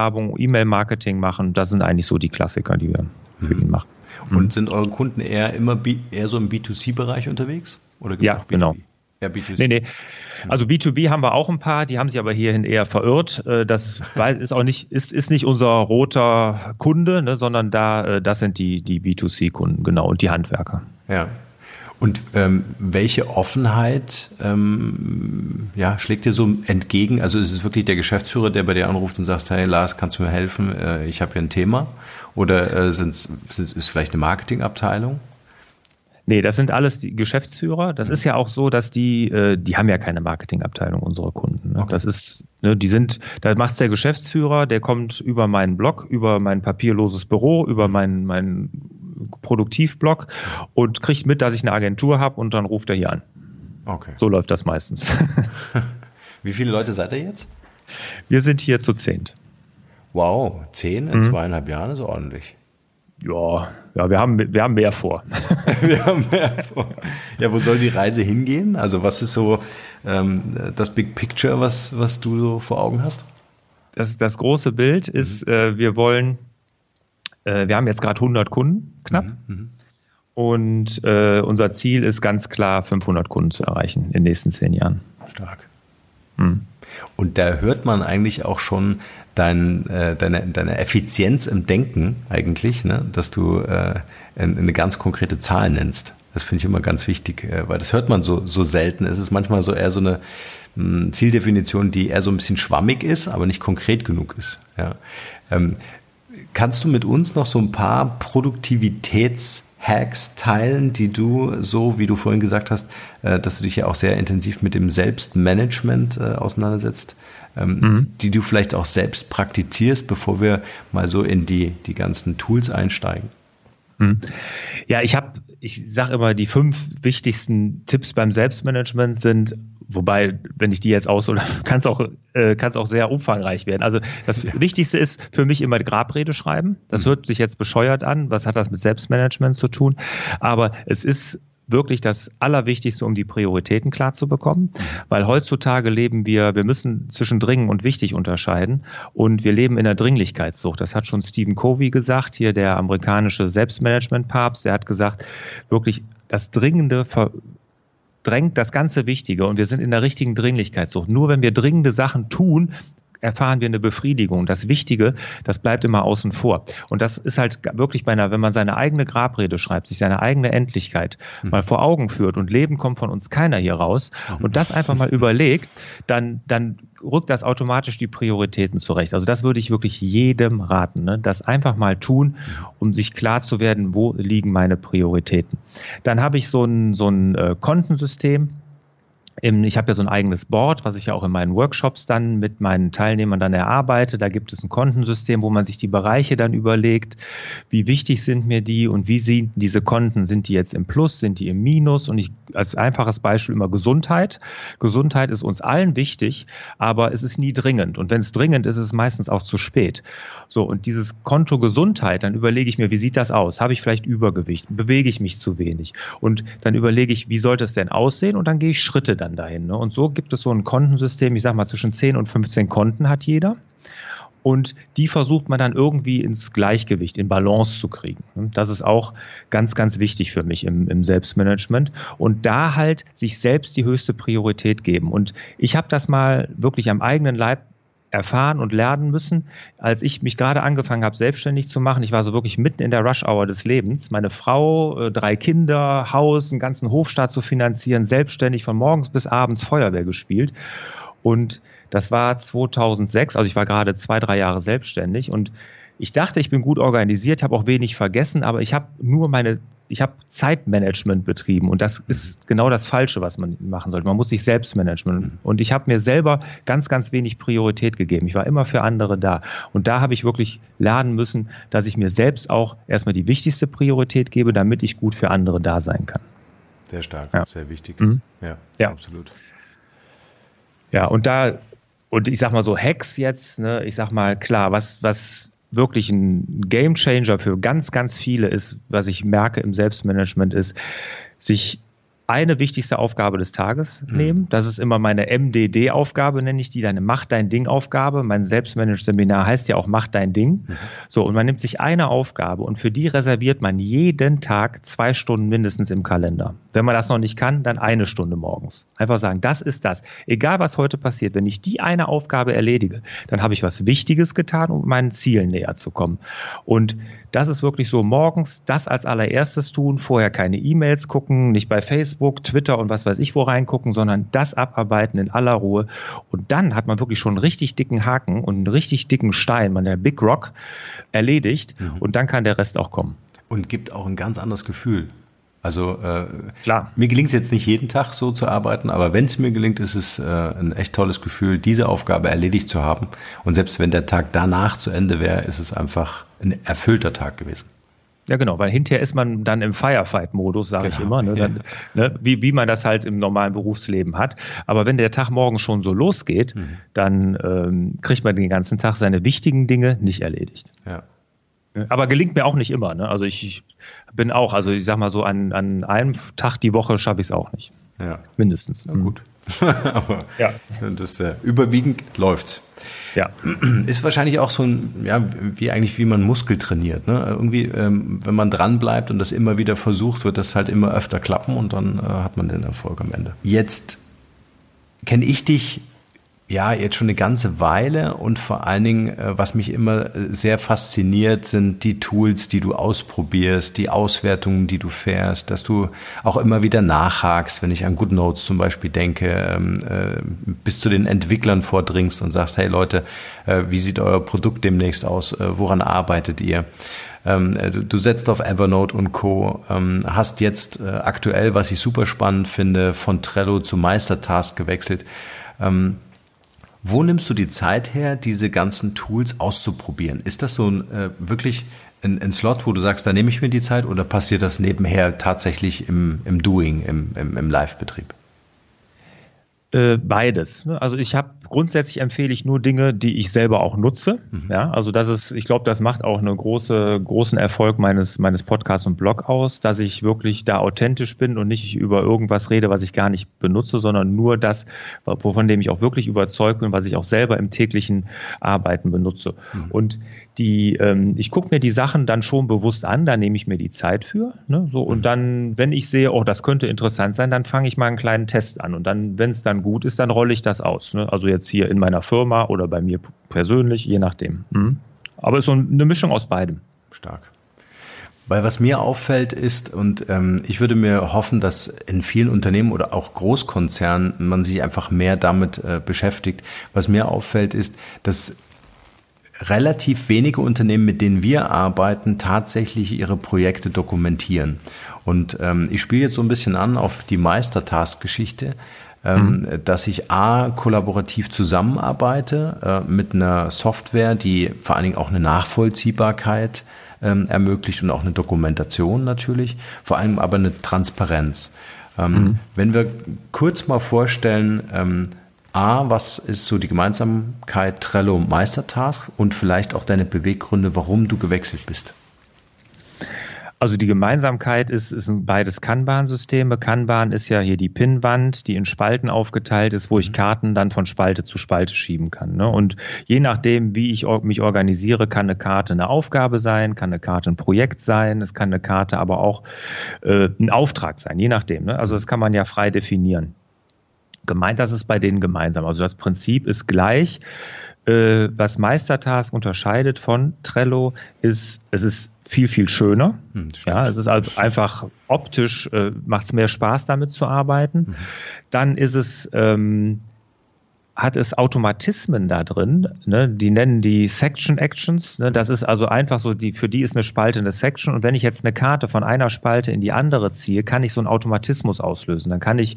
AdWords-Werbung, E-Mail-Marketing machen. Das sind eigentlich so die Klassiker, die wir für ihn machen. Und mhm. sind eure Kunden eher immer eher so im B2C-Bereich unterwegs? Oder ja, genau. Ja, B2C. Nee, nee. Also B2B haben wir auch ein paar, die haben sich aber hierhin eher verirrt. Äh, das [laughs] ist auch nicht, ist, ist nicht unser roter Kunde, ne, sondern da, äh, das sind die, die B2C-Kunden, genau, und die Handwerker. Ja. Und ähm, welche Offenheit ähm, ja, schlägt dir so entgegen? Also ist es wirklich der Geschäftsführer, der bei dir anruft und sagt, hey Lars, kannst du mir helfen? Äh, ich habe hier ein Thema. Oder äh, sind's, ist es vielleicht eine Marketingabteilung? Nee, das sind alles die Geschäftsführer. Das mhm. ist ja auch so, dass die, äh, die haben ja keine Marketingabteilung, unsere Kunden. Ne? Okay. Das ist, ne, die sind, da macht's der Geschäftsführer, der kommt über meinen Blog, über mein papierloses Büro, über mein, mein Produktivblog und kriegt mit, dass ich eine Agentur habe und dann ruft er hier an. Okay. So läuft das meistens. [laughs] Wie viele Leute seid ihr jetzt? Wir sind hier zu zehnt. Wow, zehn in mhm. zweieinhalb Jahren ist ordentlich. Ja, ja, wir haben, wir haben mehr vor. [laughs] wir haben mehr vor. Ja, wo soll die Reise hingehen? Also was ist so ähm, das Big Picture, was, was du so vor Augen hast? Das, das große Bild ist, mhm. äh, wir wollen äh, wir haben jetzt gerade 100 Kunden knapp. Mhm, mhm. Und äh, unser Ziel ist ganz klar, 500 Kunden zu erreichen in den nächsten zehn Jahren. Stark. Mhm. Und da hört man eigentlich auch schon dein, äh, deine, deine Effizienz im Denken eigentlich, ne? dass du äh, eine ganz konkrete Zahl nennst. Das finde ich immer ganz wichtig, äh, weil das hört man so, so selten. Es ist manchmal so eher so eine mh, hm, Zieldefinition, die eher so ein bisschen schwammig ist, aber nicht konkret genug ist. Ja. Ähm, Kannst du mit uns noch so ein paar Produktivitätshacks teilen, die du, so wie du vorhin gesagt hast, äh, dass du dich ja auch sehr intensiv mit dem Selbstmanagement äh, auseinandersetzt, ähm, mhm. die du vielleicht auch selbst praktizierst, bevor wir mal so in die, die ganzen Tools einsteigen? Mhm. Ja, ich habe, ich sage immer, die fünf wichtigsten Tipps beim Selbstmanagement sind Wobei, wenn ich die jetzt aushole, [laughs] kann es auch, äh, kann es auch sehr umfangreich werden. Also das ja. Wichtigste ist für mich immer Grabrede schreiben. Das mhm. hört sich jetzt bescheuert an. Was hat das mit Selbstmanagement zu tun? Aber es ist wirklich das Allerwichtigste, um die Prioritäten klar zu bekommen. Weil heutzutage leben wir, wir müssen zwischen dringend und wichtig unterscheiden. Und wir leben in der Dringlichkeitssucht. Das hat schon Stephen Covey gesagt, hier der amerikanische Selbstmanagement-Papst. Der hat gesagt, wirklich das Dringende drängt das ganze Wichtige und wir sind in der richtigen Dringlichkeitssucht. Nur wenn wir dringende Sachen tun, erfahren wir eine Befriedigung. Das Wichtige, das bleibt immer außen vor. Und das ist halt wirklich bei einer, wenn man seine eigene Grabrede schreibt, sich seine eigene Endlichkeit mhm. mal vor Augen führt und Leben kommt von uns keiner hier raus mhm. und das einfach mal überlegt, dann, dann rückt das automatisch die Prioritäten zurecht. Also das würde ich wirklich jedem raten, ne? das einfach mal tun, um sich klar zu werden, wo liegen meine Prioritäten. Dann habe ich so ein, so ein äh, Kontensystem, ich habe ja so ein eigenes Board, was ich ja auch in meinen Workshops dann mit meinen Teilnehmern dann erarbeite. Da gibt es ein Kontensystem, wo man sich die Bereiche dann überlegt, wie wichtig sind mir die und wie sind diese Konten, sind die jetzt im Plus, sind die im Minus? Und ich als einfaches Beispiel immer Gesundheit. Gesundheit ist uns allen wichtig, aber es ist nie dringend. Und wenn es dringend ist, ist es meistens auch zu spät. So, und dieses Konto Gesundheit, dann überlege ich mir, wie sieht das aus? Habe ich vielleicht Übergewicht? Bewege ich mich zu wenig? Und dann überlege ich, wie sollte es denn aussehen? Und dann gehe ich Schritte dann dahin. Ne? Und so gibt es so ein Kontensystem, ich sage mal zwischen 10 und 15 Konten hat jeder. Und die versucht man dann irgendwie ins Gleichgewicht, in Balance zu kriegen. Das ist auch ganz, ganz wichtig für mich im, im Selbstmanagement. Und da halt sich selbst die höchste Priorität geben. Und ich habe das mal wirklich am eigenen Leib erfahren und lernen müssen, als ich mich gerade angefangen habe, selbstständig zu machen. Ich war so wirklich mitten in der Rush-Hour des Lebens. Meine Frau, äh, drei Kinder, Haus, einen ganzen Hofstaat zu finanzieren, selbstständig von morgens bis abends Feuerwehr gespielt. Und das war 2006, also ich war gerade zwei, drei Jahre selbstständig und ich dachte, ich bin gut organisiert, habe auch wenig vergessen, aber ich habe nur meine, ich habe Zeitmanagement betrieben und das ist genau das Falsche, was man machen sollte. Man muss sich selbst managen und ich habe mir selber ganz, ganz wenig Priorität gegeben. Ich war immer für andere da und da habe ich wirklich lernen müssen, dass ich mir selbst auch erstmal die wichtigste Priorität gebe, damit ich gut für andere da sein kann. Sehr stark, ja. sehr wichtig. Mhm. Ja, ja, absolut. Ja, und da, und ich sag mal so, Hacks jetzt, ne, ich sag mal, klar, was, was wirklich ein Game Changer für ganz, ganz viele ist, was ich merke im Selbstmanagement, ist, sich eine wichtigste Aufgabe des Tages mhm. nehmen. Das ist immer meine MDD-Aufgabe, nenne ich die, deine Mach dein Ding-Aufgabe. Mein Selbstmanagement-Seminar heißt ja auch Mach dein Ding. Mhm. So, und man nimmt sich eine Aufgabe und für die reserviert man jeden Tag zwei Stunden mindestens im Kalender. Wenn man das noch nicht kann, dann eine Stunde morgens. Einfach sagen, das ist das. Egal was heute passiert, wenn ich die eine Aufgabe erledige, dann habe ich was Wichtiges getan, um meinen Zielen näher zu kommen. Und das ist wirklich so morgens das als allererstes tun, vorher keine E-Mails gucken, nicht bei Facebook, Twitter und was weiß ich wo reingucken, sondern das abarbeiten in aller Ruhe. Und dann hat man wirklich schon einen richtig dicken Haken und einen richtig dicken Stein, man der Big Rock, erledigt mhm. und dann kann der Rest auch kommen. Und gibt auch ein ganz anderes Gefühl. Also äh, Klar. mir gelingt es jetzt nicht jeden Tag so zu arbeiten, aber wenn es mir gelingt, ist es äh, ein echt tolles Gefühl, diese Aufgabe erledigt zu haben. Und selbst wenn der Tag danach zu Ende wäre, ist es einfach ein erfüllter Tag gewesen. Ja, genau, weil hinterher ist man dann im Firefight-Modus, sage genau. ich immer, ne? Dann, ne? Wie, wie man das halt im normalen Berufsleben hat. Aber wenn der Tag morgen schon so losgeht, mhm. dann ähm, kriegt man den ganzen Tag seine wichtigen Dinge nicht erledigt. Ja. Aber gelingt mir auch nicht immer. Ne? Also ich, ich, bin auch, also ich sag mal so, an, an einem Tag die Woche schaffe ich es auch nicht. Ja. Mindestens. Na gut. [laughs] Aber ja. das, äh, überwiegend läuft's. Ja. Ist wahrscheinlich auch so ein, ja, wie eigentlich, wie man Muskel trainiert. Ne? Irgendwie, ähm, wenn man dran bleibt und das immer wieder versucht, wird das halt immer öfter klappen und dann äh, hat man den Erfolg am Ende. Jetzt kenne ich dich ja, jetzt schon eine ganze Weile und vor allen Dingen, äh, was mich immer äh, sehr fasziniert, sind die Tools, die du ausprobierst, die Auswertungen, die du fährst, dass du auch immer wieder nachhakst, wenn ich an GoodNotes zum Beispiel denke, ähm, äh, bis zu den Entwicklern vordringst und sagst, hey Leute, wie sieht euer Produkt demnächst aus, woran arbeitet ihr? Ähm, du, setzt auf Evernote und Co. Ähm, hast jetzt aktuell, was ich super spannend finde, von Trello zu Meistertask gewechselt. Wo nimmst du die Zeit her, diese ganzen Tools auszuprobieren? Ist das so ein, äh, wirklich ein, ein, Slot, wo du sagst, da nehme ich mir die Zeit oder passiert das nebenher tatsächlich im, im Doing, im, im, im Live-Betrieb? Äh, beides. Ne? Also ich habe grundsätzlich empfehle ich nur Dinge, die ich selber auch nutze. Mhm. Ja, also das ist, ich glaube, das macht auch einen große, großen Erfolg meines meines Podcasts und Blog aus, dass ich wirklich da authentisch bin und nicht über irgendwas rede, was ich gar nicht benutze, sondern nur das, wovon dem ich auch wirklich überzeugt bin, was ich auch selber im täglichen Arbeiten benutze. Mhm. Und die, ähm, ich gucke mir die Sachen dann schon bewusst an, da nehme ich mir die Zeit für. Ne? So, und mhm. dann, wenn ich sehe, oh, das könnte interessant sein, dann fange ich mal einen kleinen Test an. Und dann, wenn es dann gut ist, dann rolle ich das aus. Ne? Also jetzt hier in meiner Firma oder bei mir persönlich, je nachdem. Mhm. Aber es ist so eine Mischung aus beidem. Stark. Weil was mir auffällt ist, und ähm, ich würde mir hoffen, dass in vielen Unternehmen oder auch Großkonzernen man sich einfach mehr damit äh, beschäftigt. Was mir auffällt ist, dass relativ wenige Unternehmen, mit denen wir arbeiten, tatsächlich ihre Projekte dokumentieren. Und ähm, ich spiele jetzt so ein bisschen an auf die Meistertask-Geschichte, ähm, mhm. dass ich A, kollaborativ zusammenarbeite äh, mit einer Software, die vor allen Dingen auch eine Nachvollziehbarkeit ähm, ermöglicht und auch eine Dokumentation natürlich, vor allem aber eine Transparenz. Ähm, mhm. Wenn wir kurz mal vorstellen, ähm, A, was ist so die Gemeinsamkeit Trello Meistertask und vielleicht auch deine Beweggründe, warum du gewechselt bist? Also die Gemeinsamkeit ist, ist beides Kanban-Systeme. Kanban ist ja hier die Pinnwand, die in Spalten aufgeteilt ist, wo ich mhm. Karten dann von Spalte zu Spalte schieben kann. Ne? Und je nachdem, wie ich mich organisiere, kann eine Karte eine Aufgabe sein, kann eine Karte ein Projekt sein, es kann eine Karte aber auch äh, ein Auftrag sein, je nachdem. Ne? Also das kann man ja frei definieren. Gemeint, das ist bei denen gemeinsam. Also das Prinzip ist gleich. Äh, was Meistertask unterscheidet von Trello ist, es ist viel, viel schöner. Hm, ja, es ist also einfach optisch, äh, macht es mehr Spaß, damit zu arbeiten. Mhm. Dann ist es ähm, hat es Automatismen da drin, ne? die nennen die Section Actions. Ne? Das ist also einfach so, die, für die ist eine Spalte eine Section. Und wenn ich jetzt eine Karte von einer Spalte in die andere ziehe, kann ich so einen Automatismus auslösen. Dann kann ich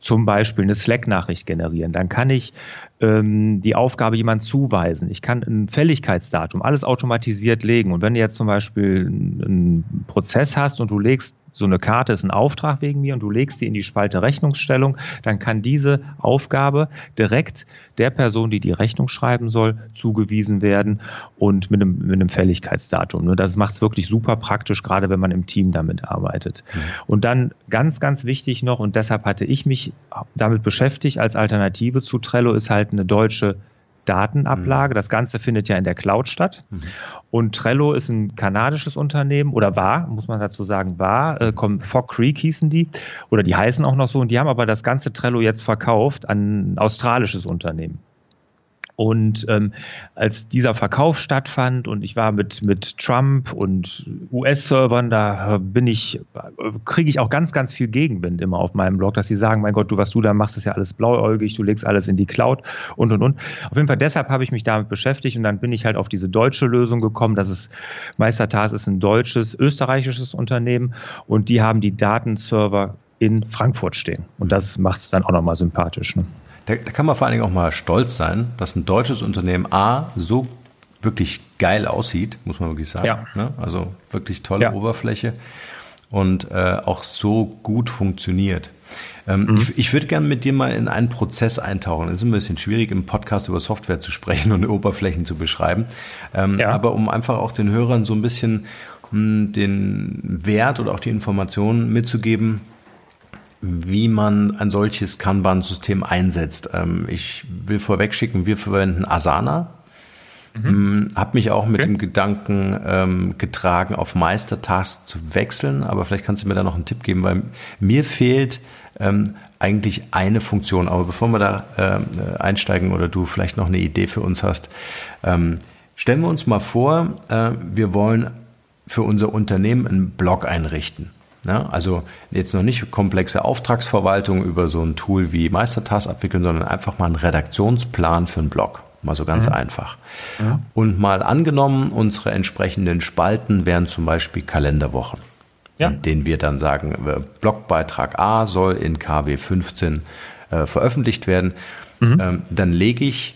zum Beispiel eine Slack-Nachricht generieren. Dann kann ich ähm, die Aufgabe jemand zuweisen. Ich kann ein Fälligkeitsdatum, alles automatisiert legen. Und wenn du jetzt zum Beispiel einen Prozess hast und du legst so eine Karte ist ein Auftrag wegen mir und du legst sie in die Spalte Rechnungsstellung, dann kann diese Aufgabe direkt der Person, die die Rechnung schreiben soll, zugewiesen werden und mit einem, mit einem Fälligkeitsdatum. Ne, das macht es wirklich super praktisch, gerade wenn man im Team damit arbeitet. Mhm. Und dann ganz, ganz wichtig noch, und deshalb hatte ich mich damit beschäftigt als Alternative zu Trello, ist halt eine deutsche Datenablage. Mhm. Das Ganze findet ja in der Cloud statt. Mhm. Und Trello ist ein kanadisches Unternehmen oder war, muss man dazu sagen, war, äh, Fog Creek hießen die oder die heißen auch noch so und die haben aber das ganze Trello jetzt verkauft an ein australisches Unternehmen. Und ähm, als dieser Verkauf stattfand und ich war mit, mit Trump und US-Servern, da bin ich, kriege ich auch ganz, ganz viel Gegenwind immer auf meinem Blog, dass sie sagen, mein Gott, du, was du da machst, ist ja alles blauäugig, du legst alles in die Cloud und und und. Auf jeden Fall deshalb habe ich mich damit beschäftigt und dann bin ich halt auf diese deutsche Lösung gekommen. Das ist Meistertas ist ein deutsches, österreichisches Unternehmen und die haben die Datenserver in Frankfurt stehen. Und das macht es dann auch nochmal sympathisch. Ne? Da, da kann man vor allen Dingen auch mal stolz sein, dass ein deutsches Unternehmen A so wirklich geil aussieht, muss man wirklich sagen. Ja. Ne? Also wirklich tolle ja. Oberfläche und äh, auch so gut funktioniert. Ähm, mhm. Ich, ich würde gerne mit dir mal in einen Prozess eintauchen. Es ist ein bisschen schwierig, im Podcast über Software zu sprechen [laughs] und Oberflächen zu beschreiben. Ähm, ja. Aber um einfach auch den Hörern so ein bisschen mh, hm, den Wert oder auch die Informationen mitzugeben, wie man ein solches Kanban-System einsetzt. Ähm, ich will vorwegschicken, wir verwenden Asana. Mhm. Ähm, hab mich auch mit okay. dem Gedanken ähm, getragen, auf Meistertask zu wechseln, aber vielleicht kannst du mir da noch einen Tipp geben, weil mir fehlt ähm, eigentlich eine Funktion. Aber bevor wir da äh, einsteigen oder du vielleicht noch eine Idee für uns hast, ähm, stellen wir uns mal vor, äh, wir wollen für unser Unternehmen einen Blog einrichten. Ja, also jetzt noch nicht komplexe Auftragsverwaltung über so ein Tool wie Meistertask abwickeln, sondern einfach mal einen Redaktionsplan für einen Blog. Mal so ganz mhm. einfach. Ja. Und mal angenommen, unsere entsprechenden Spalten wären zum Beispiel Kalenderwochen, ja. in denen wir dann sagen, äh, Blogbeitrag A soll in KW 15 äh, veröffentlicht werden. Mhm. Ähm, dann lege ich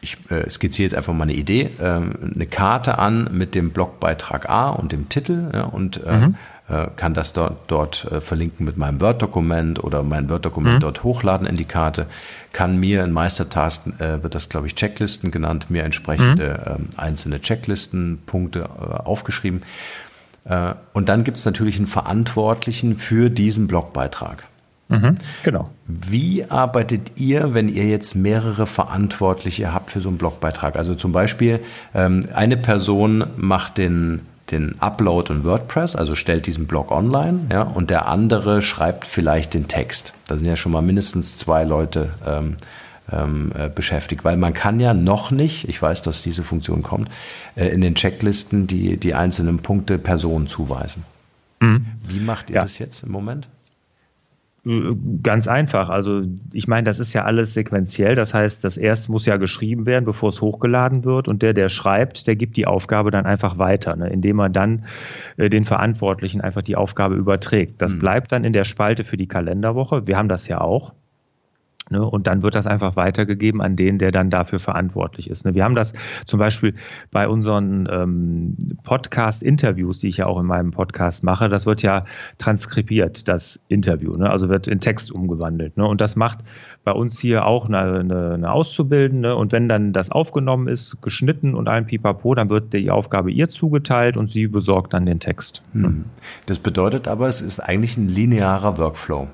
ich äh, skizziere jetzt einfach mal eine Idee, ähm, eine Karte an mit dem Blogbeitrag A und dem Titel ja, und äh, mhm. Äh, kann das dort, dort äh, verlinken mit meinem Word-Dokument oder mein Word-Dokument mhm. dort hochladen in die Karte, kann mir in Meistertask, äh, wird das glaube ich Checklisten genannt, mir entsprechende mhm. ähm, einzelne Checklistenpunkte äh, aufgeschrieben. Äh, und dann gibt es natürlich einen Verantwortlichen für diesen Blogbeitrag. Mhm, genau. Wie arbeitet ihr, wenn ihr jetzt mehrere Verantwortliche habt für so einen Blogbeitrag? Also zum Beispiel ähm, eine Person macht den den Upload in WordPress, also stellt diesen Blog online, ja, und der andere schreibt vielleicht den Text. Da sind ja schon mal mindestens zwei Leute ähm, ähm, äh, beschäftigt, weil man kann ja noch nicht, ich weiß, dass diese Funktion kommt, äh, in den Checklisten die, die einzelnen Punkte Personen zuweisen. Mhm. Wie macht ihr ja. das jetzt im Moment? Ganz einfach. Also ich meine, das ist ja alles sequenziell. Das heißt, das erste muss ja geschrieben werden, bevor es hochgeladen wird. Und der, der schreibt, der gibt die Aufgabe dann einfach weiter, ne, indem er dann äh, den Verantwortlichen einfach die Aufgabe überträgt. Das mhm. bleibt dann in der Spalte für die Kalenderwoche. Wir haben das ja auch. Ne? Und dann wird das einfach weitergegeben an den, der dann dafür verantwortlich ist. Ne? Wir haben das zum Beispiel bei unseren ähm, Podcast-Interviews, die ich ja auch in meinem Podcast mache, das wird ja transkribiert, das Interview, ne? also wird in Text umgewandelt. Ne? Und das macht bei uns hier auch eine, eine, eine Auszubildende. Und wenn dann das aufgenommen ist, geschnitten und ein Pipapo, dann wird die Aufgabe ihr zugeteilt und sie besorgt dann den Text. Hm. Das bedeutet aber, es ist eigentlich ein linearer Workflow.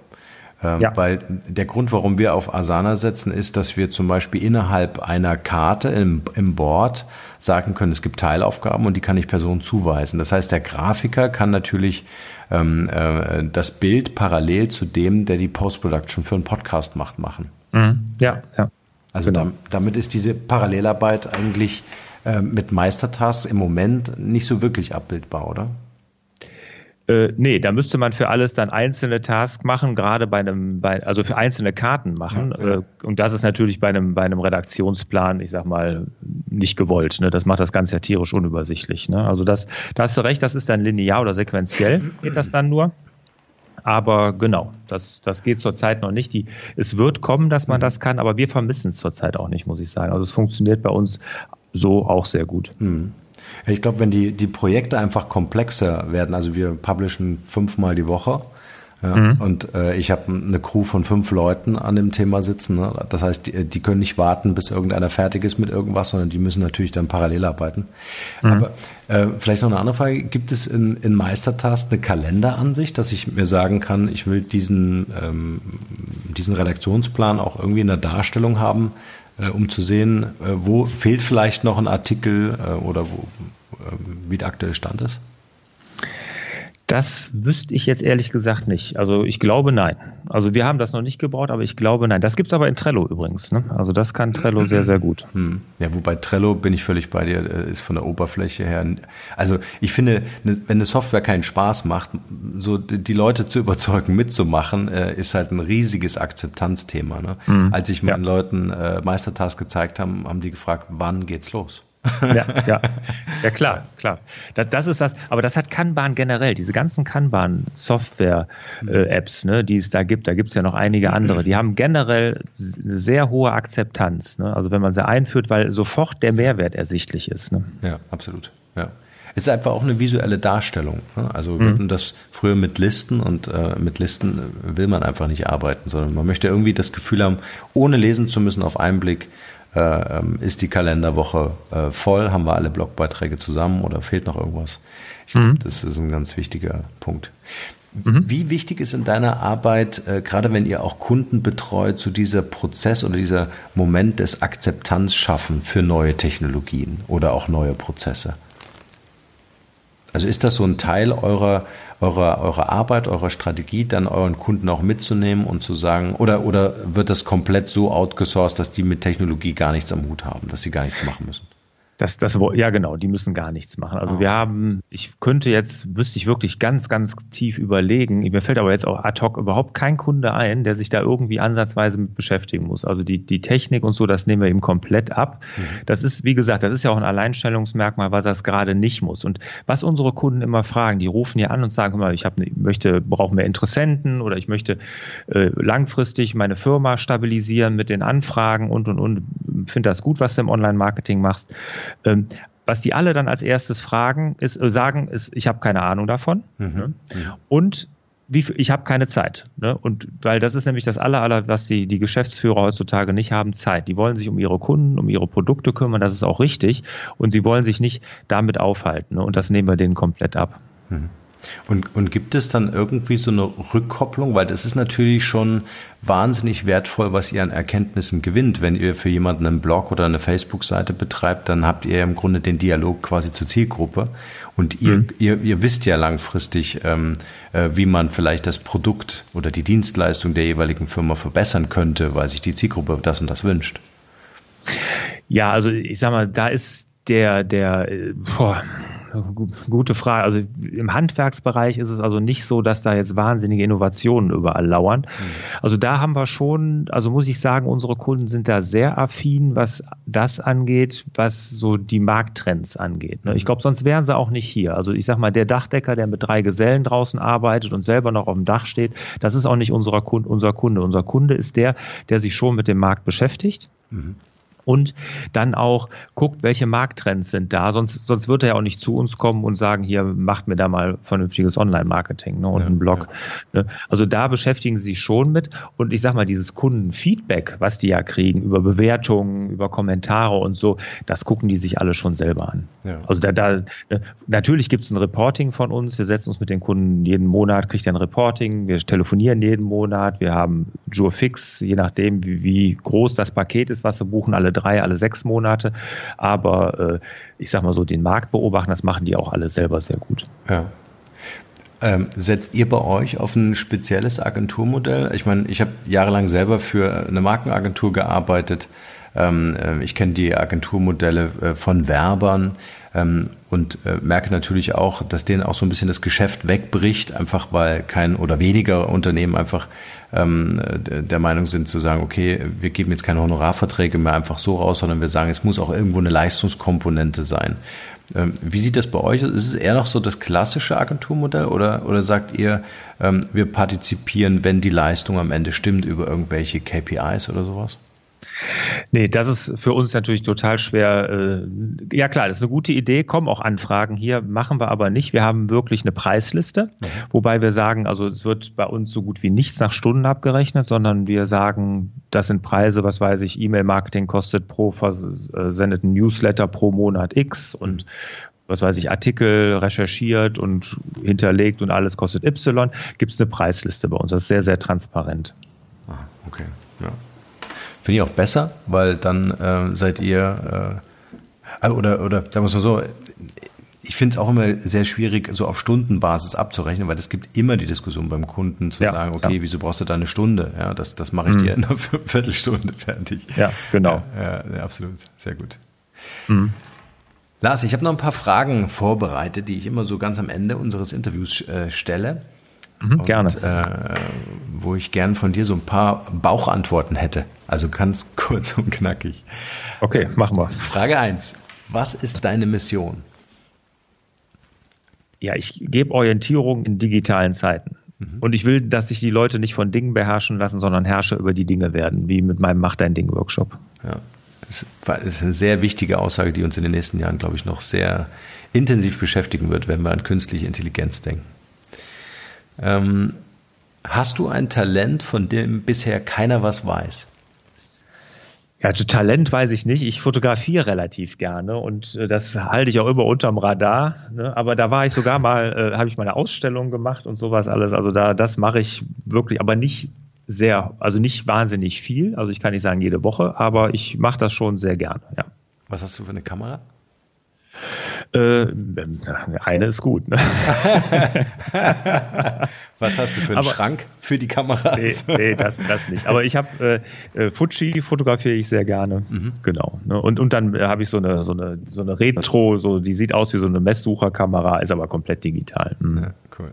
Ähm, ja. Weil der Grund, warum wir auf Asana setzen, ist, dass wir zum Beispiel innerhalb einer Karte im, im Board sagen können, es gibt Teilaufgaben und die kann ich Person zuweisen. Das heißt, der Grafiker kann natürlich ähm, äh, das Bild parallel zu dem, der die Post-Production für einen Podcast macht, machen. Mhm. Ja, ja. Also genau. damit ist diese Parallelarbeit eigentlich äh, mit Meistertasks im Moment nicht so wirklich abbildbar, oder? Äh, nee, da müsste man für alles dann einzelne Tasks machen, gerade bei einem, bei, also für einzelne Karten machen. Ja, ja. Äh, und das ist natürlich bei einem, bei einem Redaktionsplan, ich sag mal, nicht gewollt. Ne? Das macht das Ganze ja tierisch unübersichtlich. Ne? Also das, da hast du recht, das ist dann linear oder sequenziell, geht das dann nur. Aber genau, das, das geht zurzeit noch nicht. Die, es wird kommen, dass man das kann, aber wir vermissen es zurzeit auch nicht, muss ich sagen. Also es funktioniert bei uns so auch sehr gut. Mhm. Ich glaube, wenn die, die Projekte einfach komplexer werden, also wir publishen fünfmal die Woche, ja, mhm. Und äh, ich habe eine Crew von fünf Leuten an dem Thema sitzen. Ne? Das heißt, die, die können nicht warten, bis irgendeiner fertig ist mit irgendwas, sondern die müssen natürlich dann parallel arbeiten. Mhm. Aber äh, vielleicht noch eine andere Frage. Gibt es in, in Meistertask eine Kalenderansicht, dass ich mir sagen kann, ich will diesen, ähm, diesen Redaktionsplan auch irgendwie in der Darstellung haben, um zu sehen, äh, wo fehlt vielleicht noch ein Artikel äh, oder wo, wie der aktuelle Stand ist? Das wüsste ich jetzt ehrlich gesagt nicht. Also ich glaube nein. Also wir haben das noch nicht gebaut, aber ich glaube nein. Das gibt es aber in Trello übrigens. Ne? Also das kann Trello [clears throat] sehr, sehr gut. Hm. Ja, wobei Trello bin ich völlig bei dir, ist von der Oberfläche her. Also ich finde, ne, wenn eine Software keinen Spaß macht, so die Leute zu [laughs] überzeugen, mitzumachen, ist halt ein riesiges Akzeptanzthema. Ne? Hm. Als ich meinen ja. Leuten Meistertask gezeigt habe, haben die gefragt, wann geht's los? [laughs] ja, ja, ja, klar, klar. Das, das, ist das, aber das hat Kanban generell, diese ganzen Kanban-Software-Apps, ne, die es da gibt, da gibt es ja noch einige andere, die haben generell eine sehr hohe Akzeptanz. Ne? Also wenn man sie einführt, weil sofort der Mehrwert ersichtlich ist. Ne? Ja, absolut. Ja. Es ist einfach auch eine visuelle Darstellung. Ne? Also wir mhm. hatten das früher mit Listen und äh, mit Listen will man einfach nicht arbeiten, sondern man möchte irgendwie das Gefühl haben, ohne lesen zu müssen, auf einen Blick äh, ist die Kalenderwoche äh, voll, haben wir alle Blogbeiträge zusammen oder fehlt noch irgendwas? Ich mhm. glaube, das ist ein ganz wichtiger Punkt. Mhm. Wie wichtig ist in deiner Arbeit, äh, gerade wenn ihr auch Kunden betreut, so dieser Prozess oder dieser Moment des Akzeptanz schaffen für neue Technologien oder auch neue Prozesse? Also ist das so ein Teil eurer, eurer, eurer Arbeit, eurer Strategie, dann euren Kunden auch mitzunehmen und zu sagen, oder, oder wird das komplett so outgesourced, dass die mit Technologie gar nichts am Hut haben, dass sie gar nichts machen müssen? Das, das, ja, genau, die müssen gar nichts machen. Also oh. wir haben, ich könnte jetzt, müsste ich wirklich ganz, ganz tief überlegen. Mir fällt aber jetzt auch ad hoc überhaupt kein Kunde ein, der sich da irgendwie ansatzweise mit beschäftigen muss. Also die, die Technik und so, das nehmen wir ihm komplett ab. Mhm. Das ist, wie gesagt, das ist ja auch ein Alleinstellungsmerkmal, was das gerade nicht muss. Und was unsere Kunden immer fragen, die rufen ja an und sagen immer, ich hab, möchte, brauche mehr Interessenten oder ich möchte äh, langfristig meine Firma stabilisieren mit den Anfragen und und und. Finde das gut, was du im Online-Marketing machst. Ähm, was die alle dann als erstes fragen, ist, äh, sagen, ist, ich habe keine Ahnung davon. Mhm. Ne? Mhm. Und wie, ich habe keine Zeit. Ne? Und weil das ist nämlich das aller, aller, was die, die Geschäftsführer heutzutage nicht haben, Zeit. Die wollen sich um ihre Kunden, um ihre Produkte kümmern, das ist auch richtig. Und sie wollen sich nicht damit aufhalten. Ne? Und das nehmen wir denen komplett ab. Mhm. Und, und gibt es dann irgendwie so eine Rückkopplung? Weil das ist natürlich schon wahnsinnig wertvoll, was ihr an Erkenntnissen gewinnt. Wenn ihr für jemanden einen Blog oder eine Facebook-Seite betreibt, dann habt ihr im Grunde den Dialog quasi zur Zielgruppe. Und ihr, mhm. ihr, ihr wisst ja langfristig, ähm, äh, wie man vielleicht das Produkt oder die Dienstleistung der jeweiligen Firma verbessern könnte, weil sich die Zielgruppe das und das wünscht. Ja, also ich sag mal, da ist der, der, äh, boah, gute Frage. Also im Handwerksbereich ist es also nicht so, dass da jetzt wahnsinnige Innovationen überall lauern. Mhm. Also da haben wir schon, also muss ich sagen, unsere Kunden sind da sehr affin, was das angeht, was so die Markttrends angeht. Ne? Ich glaube, sonst wären sie auch nicht hier. Also ich sag mal, der Dachdecker, der mit drei Gesellen draußen arbeitet und selber noch auf dem Dach steht, das ist auch nicht unser Kunde. Unser Kunde, unser Kunde ist der, der sich schon mit dem Markt beschäftigt. Mhm und dann auch guckt, welche Markttrends sind da. Sonst, sonst wird er ja auch nicht zu uns kommen und sagen, hier macht mir da mal vernünftiges Online-Marketing ne, und ja, einen Blog. Ja. Ne. Also da beschäftigen sie sich schon mit. Und ich sag mal, dieses Kundenfeedback, was die ja kriegen über Bewertungen, über Kommentare und so, das gucken die sich alle schon selber an. Ja. Also da, da ne, natürlich gibt es ein Reporting von uns. Wir setzen uns mit den Kunden jeden Monat, kriegt er ein Reporting. Wir telefonieren jeden Monat. Wir haben Jure Fix, je nachdem, wie, wie groß das Paket ist, was sie buchen, alle drei, alle sechs Monate. Aber äh, ich sag mal so, den Markt beobachten, das machen die auch alle selber sehr gut. Ja. Ähm, setzt ihr bei euch auf ein spezielles Agenturmodell? Ich meine, ich habe jahrelang selber für eine Markenagentur gearbeitet. Ähm, äh, ich kenne die Agenturmodelle äh, von Werbern und äh, merke natürlich auch, dass denen auch so ein bisschen das Geschäft wegbricht, einfach weil kein oder weniger Unternehmen einfach ähm, der Meinung sind zu sagen, okay, wir geben jetzt keine Honorarverträge mehr einfach so raus, sondern wir sagen, es muss auch irgendwo eine Leistungskomponente sein. Ähm, wie sieht das bei euch? Ist es eher noch so das klassische Agenturmodell oder, oder sagt ihr, ähm, wir partizipieren, wenn die Leistung am Ende stimmt, über irgendwelche KPIs oder sowas? Nee, das ist für uns natürlich total schwer. Äh, ja klar, das ist eine gute Idee, kommen auch Anfragen hier, machen wir aber nicht. Wir haben wirklich eine Preisliste, mhm. wobei wir sagen, also es wird bei uns so gut wie nichts nach Stunden abgerechnet, sondern wir sagen, das sind Preise, was weiß ich, E-Mail-Marketing kostet pro versendeten Newsletter pro Monat X und was weiß ich, Artikel recherchiert und hinterlegt und alles kostet Y, gibt es eine Preisliste bei uns. Das ist sehr, sehr transparent. Ah, okay. Finde ich auch besser, weil dann äh, seid ihr, äh, oder, oder sagen wir es mal so, ich finde es auch immer sehr schwierig, so auf Stundenbasis abzurechnen, weil es gibt immer die Diskussion beim Kunden zu ja, sagen, okay, ja. wieso brauchst du da eine Stunde? Ja, das, das mache ich mhm. dir in einer Viertelstunde fertig. Ja, genau. Ja, ja absolut. Sehr gut. Mhm. Lars, ich habe noch ein paar Fragen vorbereitet, die ich immer so ganz am Ende unseres Interviews äh, stelle. Mhm, und, gerne. Äh, wo ich gern von dir so ein paar Bauchantworten hätte. Also ganz [laughs] kurz und knackig. Okay, machen wir. Frage 1. Was ist deine Mission? Ja, ich gebe Orientierung in digitalen Zeiten. Mhm. Und ich will, dass sich die Leute nicht von Dingen beherrschen lassen, sondern Herrscher über die Dinge werden, wie mit meinem Mach dein Ding Workshop. Ja, das ist eine sehr wichtige Aussage, die uns in den nächsten Jahren, glaube ich, noch sehr intensiv beschäftigen wird, wenn wir an künstliche Intelligenz denken. Ähm, hast du ein Talent, von dem bisher keiner was weiß? Ja, also Talent weiß ich nicht. Ich fotografiere relativ gerne und äh, das halte ich auch immer unterm Radar. Ne? Aber da war ich sogar [laughs] mal, äh, habe ich mal eine Ausstellung gemacht und sowas alles. Also da, das mache ich wirklich, aber nicht sehr, also nicht wahnsinnig viel. Also ich kann nicht sagen jede Woche, aber ich mache das schon sehr gerne. Ja. Was hast du für eine Kamera? Äh, eine ist gut. Ne? [laughs] Was hast du für einen Aber, Schrank für die Kamera? Nee, nee, das, das nicht. Aber ich habe äh, äh, Fuji fotografiere ich sehr gerne. Mhm. Genau. Ne? Und, und dann äh, habe ich so eine, so, eine, so eine Retro, so, die sieht aus wie so eine Messsucherkamera, ist aber komplett digital. Mhm. Ja, cool.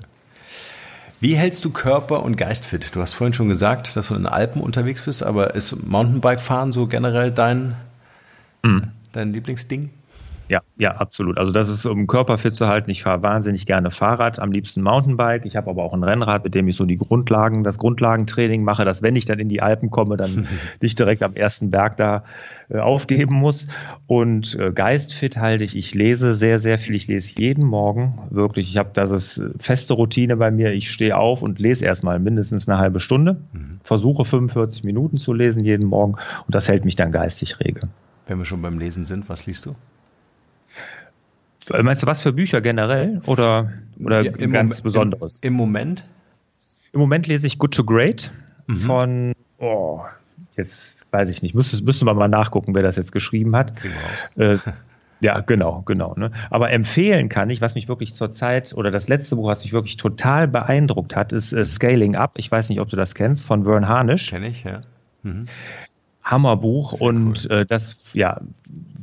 Wie hältst du Körper und Geist fit? Du hast vorhin schon gesagt, dass du in den Alpen unterwegs bist, aber ist Mountainbike-Fahren so generell dein, mhm. dein Lieblingsding? Ja, ja, absolut. Also das ist, um Körper fit zu halten. Ich fahre wahnsinnig gerne Fahrrad, am liebsten Mountainbike. Ich habe aber auch ein Rennrad, mit dem ich so die Grundlagen, das Grundlagentraining mache, dass wenn ich dann in die Alpen komme, dann [laughs] nicht direkt am ersten Berg da äh, aufgeben muss. Und äh, geistfit halte ich. Ich lese sehr, sehr viel. Ich lese jeden Morgen wirklich. Ich habe das ist feste Routine bei mir. Ich stehe auf und lese erstmal mindestens eine halbe Stunde, mhm. versuche 45 Minuten zu lesen jeden Morgen und das hält mich dann geistig rege. Wenn wir schon beim Lesen sind, was liest du? Meinst du was für Bücher generell oder, oder ja, ganz Mom Besonderes? Im, Im, Moment? Im Moment lese ich Good to Great mhm. von, oh, jetzt weiß ich nicht, müsste, müsste man mal nachgucken, wer das jetzt geschrieben hat. Äh, [laughs] ja, genau, genau. Ne? Aber empfehlen kann ich, was mich wirklich zurzeit oder das letzte Buch, was mich wirklich total beeindruckt hat, ist äh, Scaling Up. Ich weiß nicht, ob du das kennst, von Vern Harnisch. Kenn ich, ja. Mhm Hammerbuch und cool. äh, das, ja,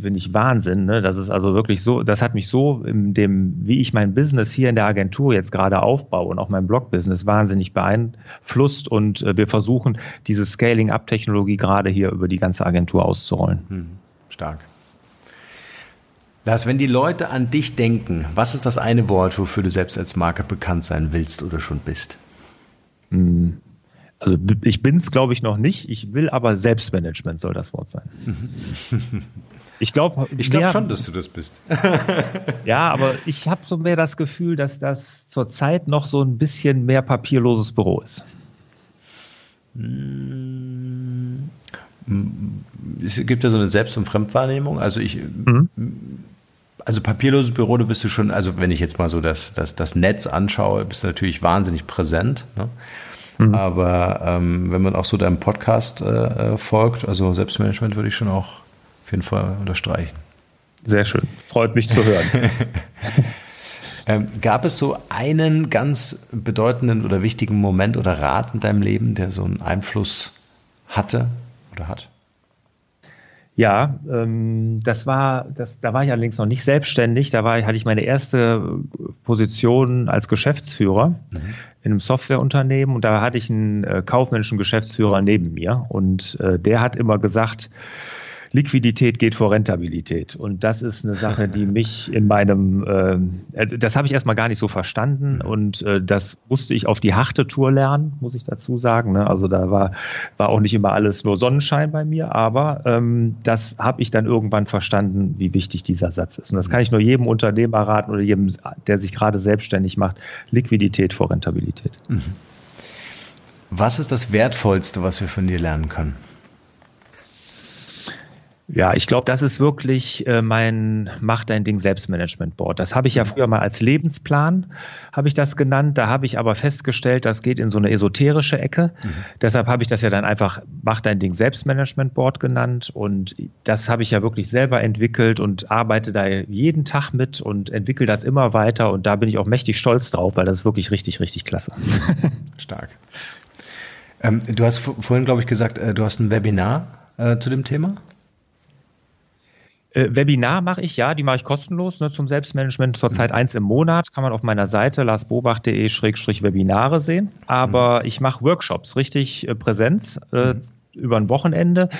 finde ich Wahnsinn. Ne? Das ist also wirklich so, das hat mich so in dem, wie ich mein Business hier in der Agentur jetzt gerade aufbaue und auch mein Blog-Business wahnsinnig beeinflusst und äh, wir versuchen, diese Scaling-Up-Technologie gerade hier über die ganze Agentur auszurollen. Hm, stark. Lars, wenn die Leute an dich denken, was ist das eine Wort, wofür du selbst als Marke bekannt sein willst oder schon bist? Hm. Also ich bin es, glaube ich, noch nicht. Ich will aber Selbstmanagement soll das Wort sein. Ich glaube [laughs] ich glaub schon, dass du das bist. [laughs] ja, aber ich habe so mehr das Gefühl, dass das zurzeit noch so ein bisschen mehr papierloses Büro ist. Es gibt ja so eine Selbst- und Fremdwahrnehmung. Also ich, mhm. also papierloses Büro, du bist du schon, also wenn ich jetzt mal so das, das, das Netz anschaue, bist du natürlich wahnsinnig präsent. Ne? Mhm. Aber ähm, wenn man auch so deinem Podcast äh, äh, folgt, also Selbstmanagement würde ich schon auch auf jeden Fall unterstreichen. Sehr schön. Freut mich zu hören. [laughs] [laughs] ähm, gab es so einen ganz bedeutenden oder wichtigen Moment oder Rat in deinem Leben, der so einen Einfluss hatte oder hat? Ja, ähm, das war, das, da war ich allerdings noch nicht selbstständig. Da war, hatte ich meine erste Position als Geschäftsführer mhm. in einem Softwareunternehmen und da hatte ich einen äh, kaufmännischen Geschäftsführer neben mir und äh, der hat immer gesagt, Liquidität geht vor Rentabilität. Und das ist eine Sache, die [laughs] mich in meinem, äh, das habe ich erstmal gar nicht so verstanden und äh, das musste ich auf die harte Tour lernen, muss ich dazu sagen. Ne? Also da war, war auch nicht immer alles nur Sonnenschein bei mir, aber ähm, das habe ich dann irgendwann verstanden, wie wichtig dieser Satz ist. Und das kann ich nur jedem Unternehmer raten oder jedem, der sich gerade selbstständig macht, Liquidität vor Rentabilität. Mhm. Was ist das Wertvollste, was wir von dir lernen können? Ja, ich glaube, das ist wirklich äh, mein Mach dein Ding Selbstmanagement Board. Das habe ich ja mhm. früher mal als Lebensplan, habe ich das genannt. Da habe ich aber festgestellt, das geht in so eine esoterische Ecke. Mhm. Deshalb habe ich das ja dann einfach Mach dein Ding Selbstmanagement Board genannt. Und das habe ich ja wirklich selber entwickelt und arbeite da jeden Tag mit und entwickle das immer weiter. Und da bin ich auch mächtig stolz drauf, weil das ist wirklich richtig, richtig klasse. [laughs] Stark. Ähm, du hast vorhin, glaube ich, gesagt, äh, du hast ein Webinar äh, zu dem Thema. Äh, Webinar mache ich, ja, die mache ich kostenlos ne, zum Selbstmanagement. Zurzeit mhm. eins im Monat, kann man auf meiner Seite larsbobach.de-webinare sehen. Aber mhm. ich mache Workshops, richtig äh, Präsenz. Äh, mhm über ein Wochenende,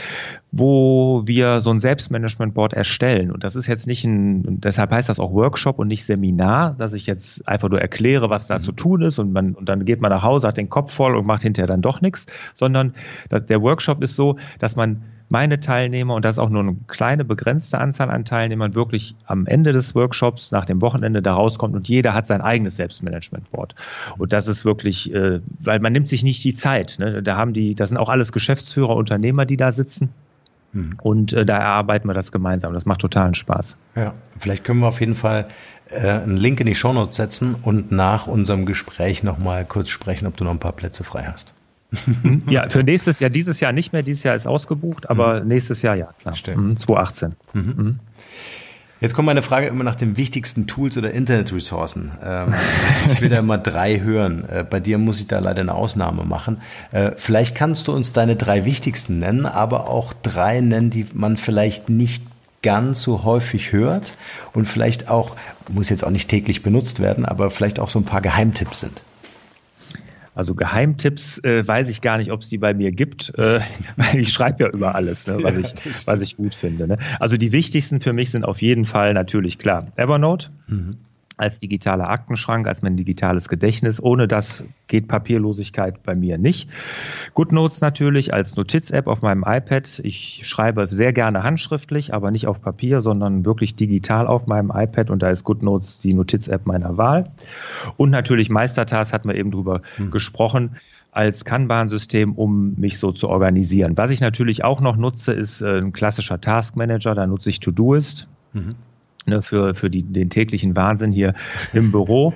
wo wir so ein Selbstmanagement-Board erstellen. Und das ist jetzt nicht ein, deshalb heißt das auch Workshop und nicht Seminar, dass ich jetzt einfach nur erkläre, was da mhm. zu tun ist und, man, und dann geht man nach Hause, hat den Kopf voll und macht hinterher dann doch nichts, sondern der Workshop ist so, dass man meine Teilnehmer, und das ist auch nur eine kleine begrenzte Anzahl an Teilnehmern, wirklich am Ende des Workshops nach dem Wochenende da rauskommt und jeder hat sein eigenes Selbstmanagement-Board. Und das ist wirklich, äh, weil man nimmt sich nicht die Zeit. Ne? Da haben die, das sind auch alles Geschäftsführer, Unternehmer, die da sitzen. Mhm. Und äh, da erarbeiten wir das gemeinsam. Das macht totalen Spaß. Ja, vielleicht können wir auf jeden Fall äh, einen Link in die Shownotes setzen und nach unserem Gespräch nochmal kurz sprechen, ob du noch ein paar Plätze frei hast. Ja, für nächstes Jahr, dieses Jahr nicht mehr, dieses Jahr ist ausgebucht, aber mhm. nächstes Jahr ja, klar. Mhm, 2018. Mhm. mhm. Jetzt kommt meine Frage immer nach den wichtigsten Tools oder Internetressourcen. Ähm, [laughs] ich will da immer drei hören. Äh, bei dir muss ich da leider eine Ausnahme machen. Äh, vielleicht kannst du uns deine drei wichtigsten nennen, aber auch drei nennen, die man vielleicht nicht ganz so häufig hört und vielleicht auch, muss jetzt auch nicht täglich benutzt werden, aber vielleicht auch so ein paar Geheimtipps sind. Also Geheimtipps äh, weiß ich gar nicht, ob es die bei mir gibt, äh, [laughs] weil ich schreibe ja über alles, ne, was, ich, was ich gut finde. Ne? Also die wichtigsten für mich sind auf jeden Fall natürlich klar Evernote. Mhm als digitaler Aktenschrank, als mein digitales Gedächtnis. Ohne das geht Papierlosigkeit bei mir nicht. GoodNotes natürlich als Notiz-App auf meinem iPad. Ich schreibe sehr gerne handschriftlich, aber nicht auf Papier, sondern wirklich digital auf meinem iPad und da ist GoodNotes die Notiz-App meiner Wahl. Und natürlich Meistertask hatten wir eben drüber hm. gesprochen als Kanban-System, um mich so zu organisieren. Was ich natürlich auch noch nutze, ist äh, ein klassischer Task Manager. Da nutze ich Todoist. Mhm ne, für, für die, den täglichen Wahnsinn hier im Büro.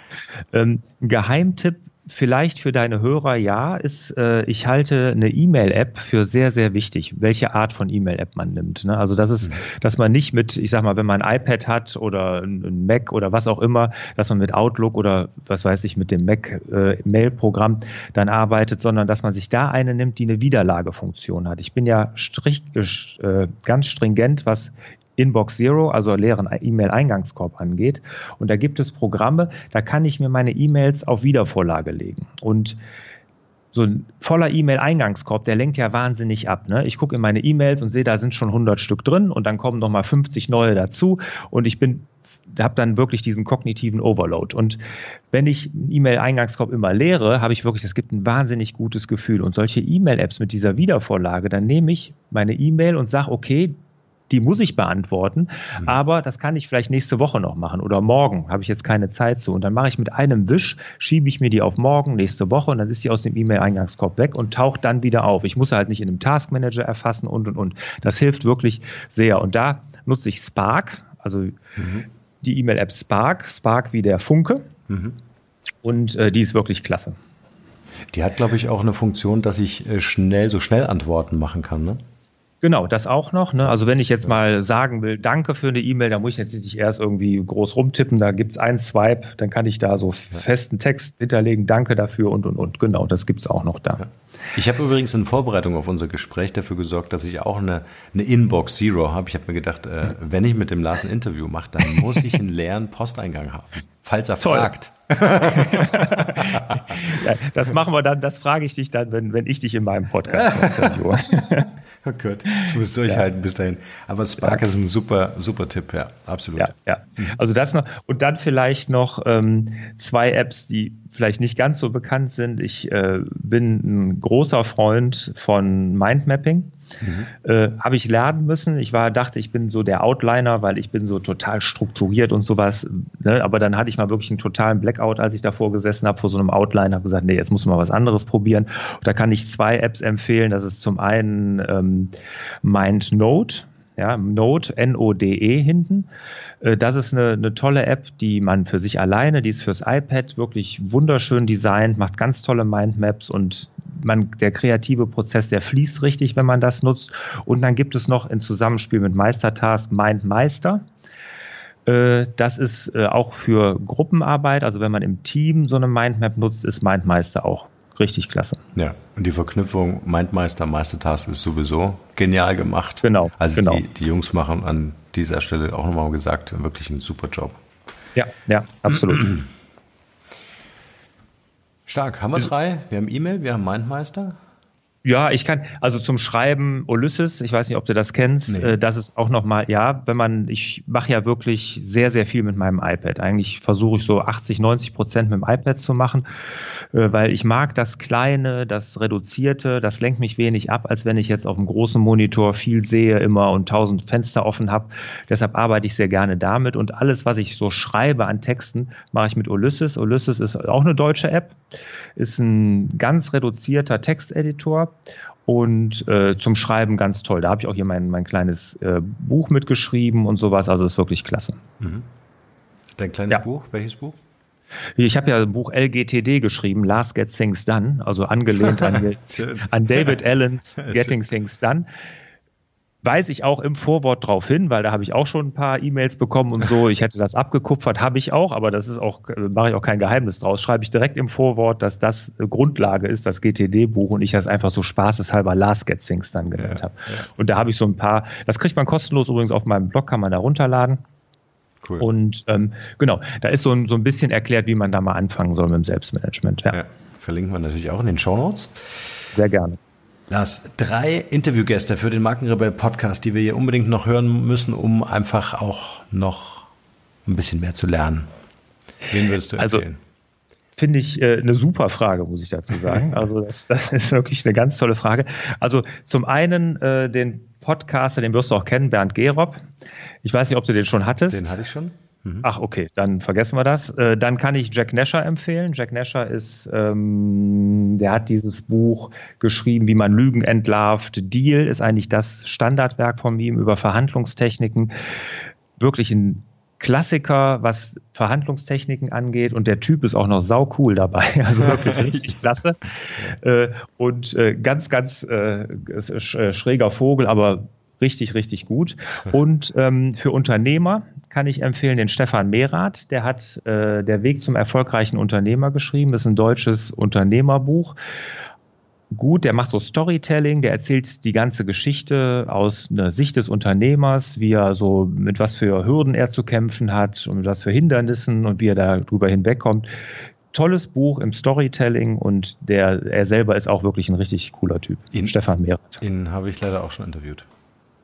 Ähm, ein Geheimtipp vielleicht für deine Hörer ja, ist, äh, ich halte eine E-Mail-App für sehr, sehr wichtig, welche Art von E-Mail-App man nimmt. Ne? Also das ist, mhm. dass man nicht mit, ich sag mal, wenn man ein iPad hat oder ein Mac oder was auch immer, dass man mit Outlook oder was weiß ich, mit dem Mac-Mail-Programm äh, dann arbeitet, sondern dass man sich da eine nimmt, die eine Wiederlagefunktion hat. Ich bin ja strich, äh, ganz stringent, was Inbox Zero, also leeren E-Mail-Eingangskorb angeht. Und da gibt es Programme, da kann ich mir meine E-Mails auf Wiedervorlage legen. Und so ein voller E-Mail-Eingangskorb, der lenkt ja wahnsinnig ab. Ne? Ich gucke in meine E-Mails und sehe, da sind schon 100 Stück drin und dann kommen nochmal 50 neue dazu und ich bin habe dann wirklich diesen kognitiven Overload. Und wenn ich einen E-Mail-Eingangskorb immer leere, habe ich wirklich, es gibt ein wahnsinnig gutes Gefühl. Und solche E-Mail-Apps mit dieser Wiedervorlage, dann nehme ich meine E-Mail und sage, okay, die muss ich beantworten, mhm. aber das kann ich vielleicht nächste Woche noch machen oder morgen habe ich jetzt keine Zeit zu. Und dann mache ich mit einem Wisch, schiebe ich mir die auf morgen, nächste Woche und dann ist sie aus dem E-Mail-Eingangskorb weg und taucht dann wieder auf. Ich muss halt nicht in einem Taskmanager erfassen und und und. Das hilft wirklich sehr. Und da nutze ich Spark, also mhm. die E-Mail-App Spark, Spark wie der Funke. Mhm. Und äh, die ist wirklich klasse. Die hat, glaube ich, auch eine Funktion, dass ich äh, schnell, so schnell Antworten machen kann, ne? Genau, das auch noch. Ne? Also wenn ich jetzt mal sagen will, danke für eine E-Mail, da muss ich jetzt nicht erst irgendwie groß rumtippen, da gibt's einen Swipe, dann kann ich da so festen Text hinterlegen, danke dafür und und und. Genau, das gibt's auch noch da. Ich habe übrigens in Vorbereitung auf unser Gespräch dafür gesorgt, dass ich auch eine, eine Inbox Zero habe. Ich habe mir gedacht, äh, wenn ich mit dem Lars ein Interview mache, dann muss ich einen leeren Posteingang haben, falls er Toll. fragt. [laughs] das machen wir dann, das frage ich dich dann, wenn, wenn ich dich in meinem Podcast interviewe. [laughs] oh Gott, ich muss durchhalten ja. bis dahin. Aber Spark ja. ist ein super, super Tipp, ja, absolut. Ja, ja. Also das noch, und dann vielleicht noch ähm, zwei Apps, die vielleicht nicht ganz so bekannt sind. Ich äh, bin ein großer Freund von Mindmapping. Mhm. Äh, Habe ich lernen müssen. Ich war, dachte, ich bin so der Outliner, weil ich bin so total strukturiert und sowas. Ne? Aber dann hatte ich mal wirklich einen totalen Blackout, als ich davor gesessen habe, vor so einem Outliner, habe gesagt, nee, jetzt muss man was anderes probieren. Und da kann ich zwei Apps empfehlen. Das ist zum einen ähm, MindNote, ja, Node, N-O-D-E hinten. Äh, das ist eine, eine tolle App, die man für sich alleine, die ist fürs iPad wirklich wunderschön designt, macht ganz tolle Mindmaps und man, der kreative Prozess, der fließt richtig, wenn man das nutzt. Und dann gibt es noch in Zusammenspiel mit Meistertask MindMeister. Äh, das ist äh, auch für Gruppenarbeit, also wenn man im Team so eine Mindmap nutzt, ist MindMeister auch richtig klasse. Ja, und die Verknüpfung Mindmeister, Meistertask ist sowieso genial gemacht. Genau. Also genau. Die, die Jungs machen an dieser Stelle auch nochmal gesagt, wirklich einen super Job. Ja, ja, absolut. [clears throat] Stark. Haben wir drei? Wir haben E-Mail, wir haben Mindmeister. Ja, ich kann, also zum Schreiben Ulysses, ich weiß nicht, ob du das kennst, nee. Äh, das ist auch nochmal, ja, wenn man, ich mache ja wirklich sehr, sehr viel mit meinem iPad. Eigentlich versuche ich so 80, 90 Prozent mit dem iPad zu machen, äh, weil ich mag das Kleine, das Reduzierte, das lenkt mich wenig ab, als wenn ich jetzt auf einem großen Monitor viel sehe immer und tausend Fenster offen habe. Deshalb arbeite ich sehr gerne damit und alles, was ich so schreibe an Texten, mache ich mit Ulysses. Ulysses ist auch eine deutsche App, ist ein ganz reduzierter Texteditor und äh, zum Schreiben ganz toll. Da habe ich auch hier mein, mein kleines äh, Buch mitgeschrieben und sowas. Also ist wirklich klasse. Mhm. Dein kleines ja. Buch? Welches Buch? Ich habe ja ein Buch LGTD geschrieben, Last Get Things Done, also angelehnt an, [laughs] an David Allens [laughs] Getting Things Done weise ich auch im Vorwort drauf hin, weil da habe ich auch schon ein paar E-Mails bekommen und so. [laughs] Ich hätte das abgekupfert, habe ich auch, aber das ist auch, mache ich auch kein Geheimnis draus. Schreibe ich direkt im Vorwort, dass das Grundlage ist, das GTD-Buch und ich das einfach so spaßeshalber Last Get Things dann genannt ja, habe. Ja. Und da habe ich so ein paar, das kriegt man kostenlos übrigens auf meinem Blog, kann man da runterladen. Cool. Und ähm, genau, da ist so ein, so ein bisschen erklärt, wie man da mal anfangen soll mit dem Selbstmanagement. Ja. ja verlinken wir natürlich auch in den Show Notes. Sehr gerne. Lars, drei Interviewgäste für den Markenrebell Podcast, die wir hier unbedingt noch hören müssen, um einfach auch noch ein bisschen mehr zu lernen. Wen würdest du also, empfehlen? Also, finde ich äh, eine super Frage, muss ich dazu sagen. [laughs] Also das, das, ist wirklich eine ganz tolle Frage. Also zum einen äh, den Podcaster, den wirst du auch kennen, Bernd Gerob. Ich weiß nicht, ob du den schon hattest. Den hatte ich schon. Mhm. Ach, okay, dann vergessen wir das. Äh, dann kann ich Jack Nasher empfehlen. Jack Nasher ist, ähm, der hat dieses Buch geschrieben, wie man Lügen entlarvt. Deal ist eigentlich das Standardwerk von ihm über Verhandlungstechniken. Wirklich ein Klassiker, was Verhandlungstechniken angeht und der Typ ist auch noch sau cool dabei, [laughs] also wirklich [laughs] richtig klasse äh, und äh, ganz, ganz äh, äh, schräger Vogel, aber richtig, richtig gut. [laughs] Und ähm, für Unternehmer kann ich empfehlen den Stefan Mehrath, der hat äh, Der Weg zum erfolgreichen Unternehmer geschrieben, das ist ein deutsches Unternehmerbuch gut, der macht so Storytelling, der erzählt die ganze Geschichte aus einer Sicht des Unternehmers, wie er so, mit was für Hürden er zu kämpfen hat und mit was für Hindernissen und wie er darüber hinwegkommt. Tolles Buch im Storytelling und der, er selber ist auch wirklich ein richtig cooler Typ. Ihn, Stefan Mehrath. Ihn habe ich leider auch schon interviewt.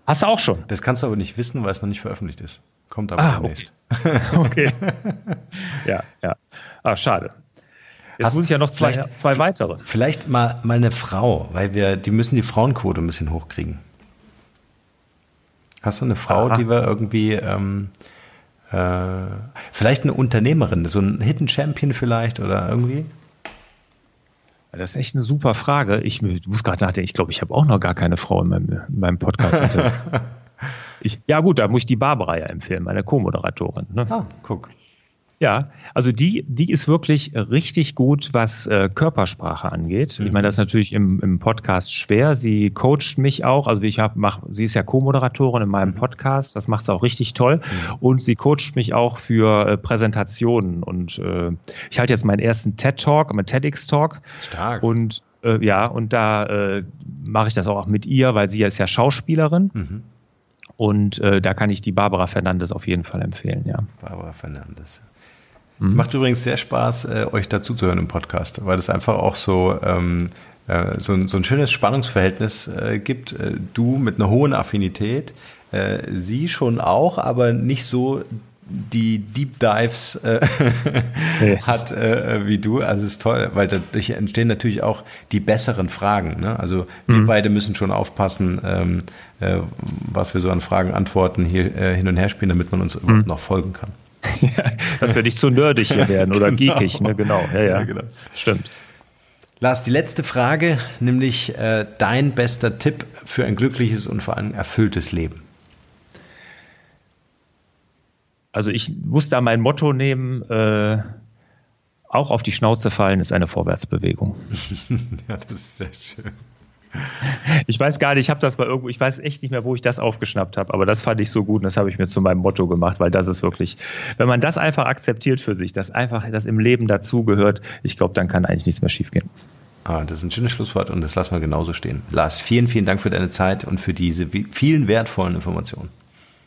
Hast du auch schon? Das kannst du aber nicht wissen, weil es noch nicht veröffentlicht ist. Kommt aber ah, demnächst. Okay. [laughs] okay. ja, ja. Ah, schade. Jetzt Hast, muss ich ja noch zwei, zwei weitere. Vielleicht mal, mal eine Frau, weil wir, die müssen die Frauenquote ein bisschen hochkriegen. Hast du eine Frau, Aha. die wir irgendwie, ähm, äh, vielleicht eine Unternehmerin, so ein Hidden Champion vielleicht oder irgendwie? Das ist echt eine super Frage. Ich muss gerade nachdenken, ich glaube, ich habe auch noch gar keine Frau in meinem, in meinem Podcast. [laughs] ich, ja gut, da muss ich die Barbara ja empfehlen, meine Co-Moderatorin. Ne? Ah, guck. Ja, also die, die ist wirklich richtig gut, was äh, Körpersprache angeht. Mhm. Ich meine, das ist natürlich im, im Podcast schwer. Sie coacht mich auch. Also ich habe, mach, sie ist ja Co-Moderatorin in meinem mhm. Podcast. Das macht sie auch richtig toll. Mhm. Und sie coacht mich auch für äh, Präsentationen. Und äh, ich halte jetzt meinen ersten TED Talk, meinen TEDx Talk. Stark. Und äh, ja, und da äh, mache ich das auch mit ihr, weil sie ist ja Schauspielerin. Mhm. Und äh, da kann ich die Barbara Fernandes auf jeden Fall empfehlen, ja. Barbara Fernandes. Es macht übrigens sehr Spaß, äh, euch dazu zu hören im Podcast, weil es einfach auch so, ähm, äh, so, so, ein schönes Spannungsverhältnis äh, gibt. Äh, du mit einer hohen Affinität, äh, sie schon auch, aber nicht so die Deep Dives äh, nee. [laughs] hat äh, wie du. Also es ist toll, weil dadurch entstehen natürlich auch die besseren Fragen. Ne? Also wir mhm. beide müssen schon aufpassen, ähm, äh, was wir so an Fragen antworten, hier äh, hin und her spielen, damit man uns mhm. überhaupt noch folgen kann. [laughs] dass wir nicht zu nerdig hier werden oder [laughs] genau. geekig, ne? Genau, ja, ja. ja genau. Stimmt. Lars, die letzte Frage, nämlich äh, dein bester Tipp für ein glückliches und vor allem erfülltes Leben. Also ich muss da mein Motto nehmen, äh, auch auf die Schnauze fallen ist eine Vorwärtsbewegung. [laughs] ja, das ist sehr schön. Ich weiß gar nicht, ich habe das mal irgendwo, ich weiß echt nicht mehr, wo ich das aufgeschnappt habe, aber das fand ich so gut und das habe ich mir zu meinem Motto gemacht, weil das ist wirklich, wenn man das einfach akzeptiert für sich, dass einfach das im Leben dazugehört, ich glaube, dann kann eigentlich nichts mehr schiefgehen. Ah, das ist ein schönes Schlusswort und das lassen wir genauso stehen. Lars, vielen, vielen Dank für deine Zeit und für diese vielen wertvollen Informationen.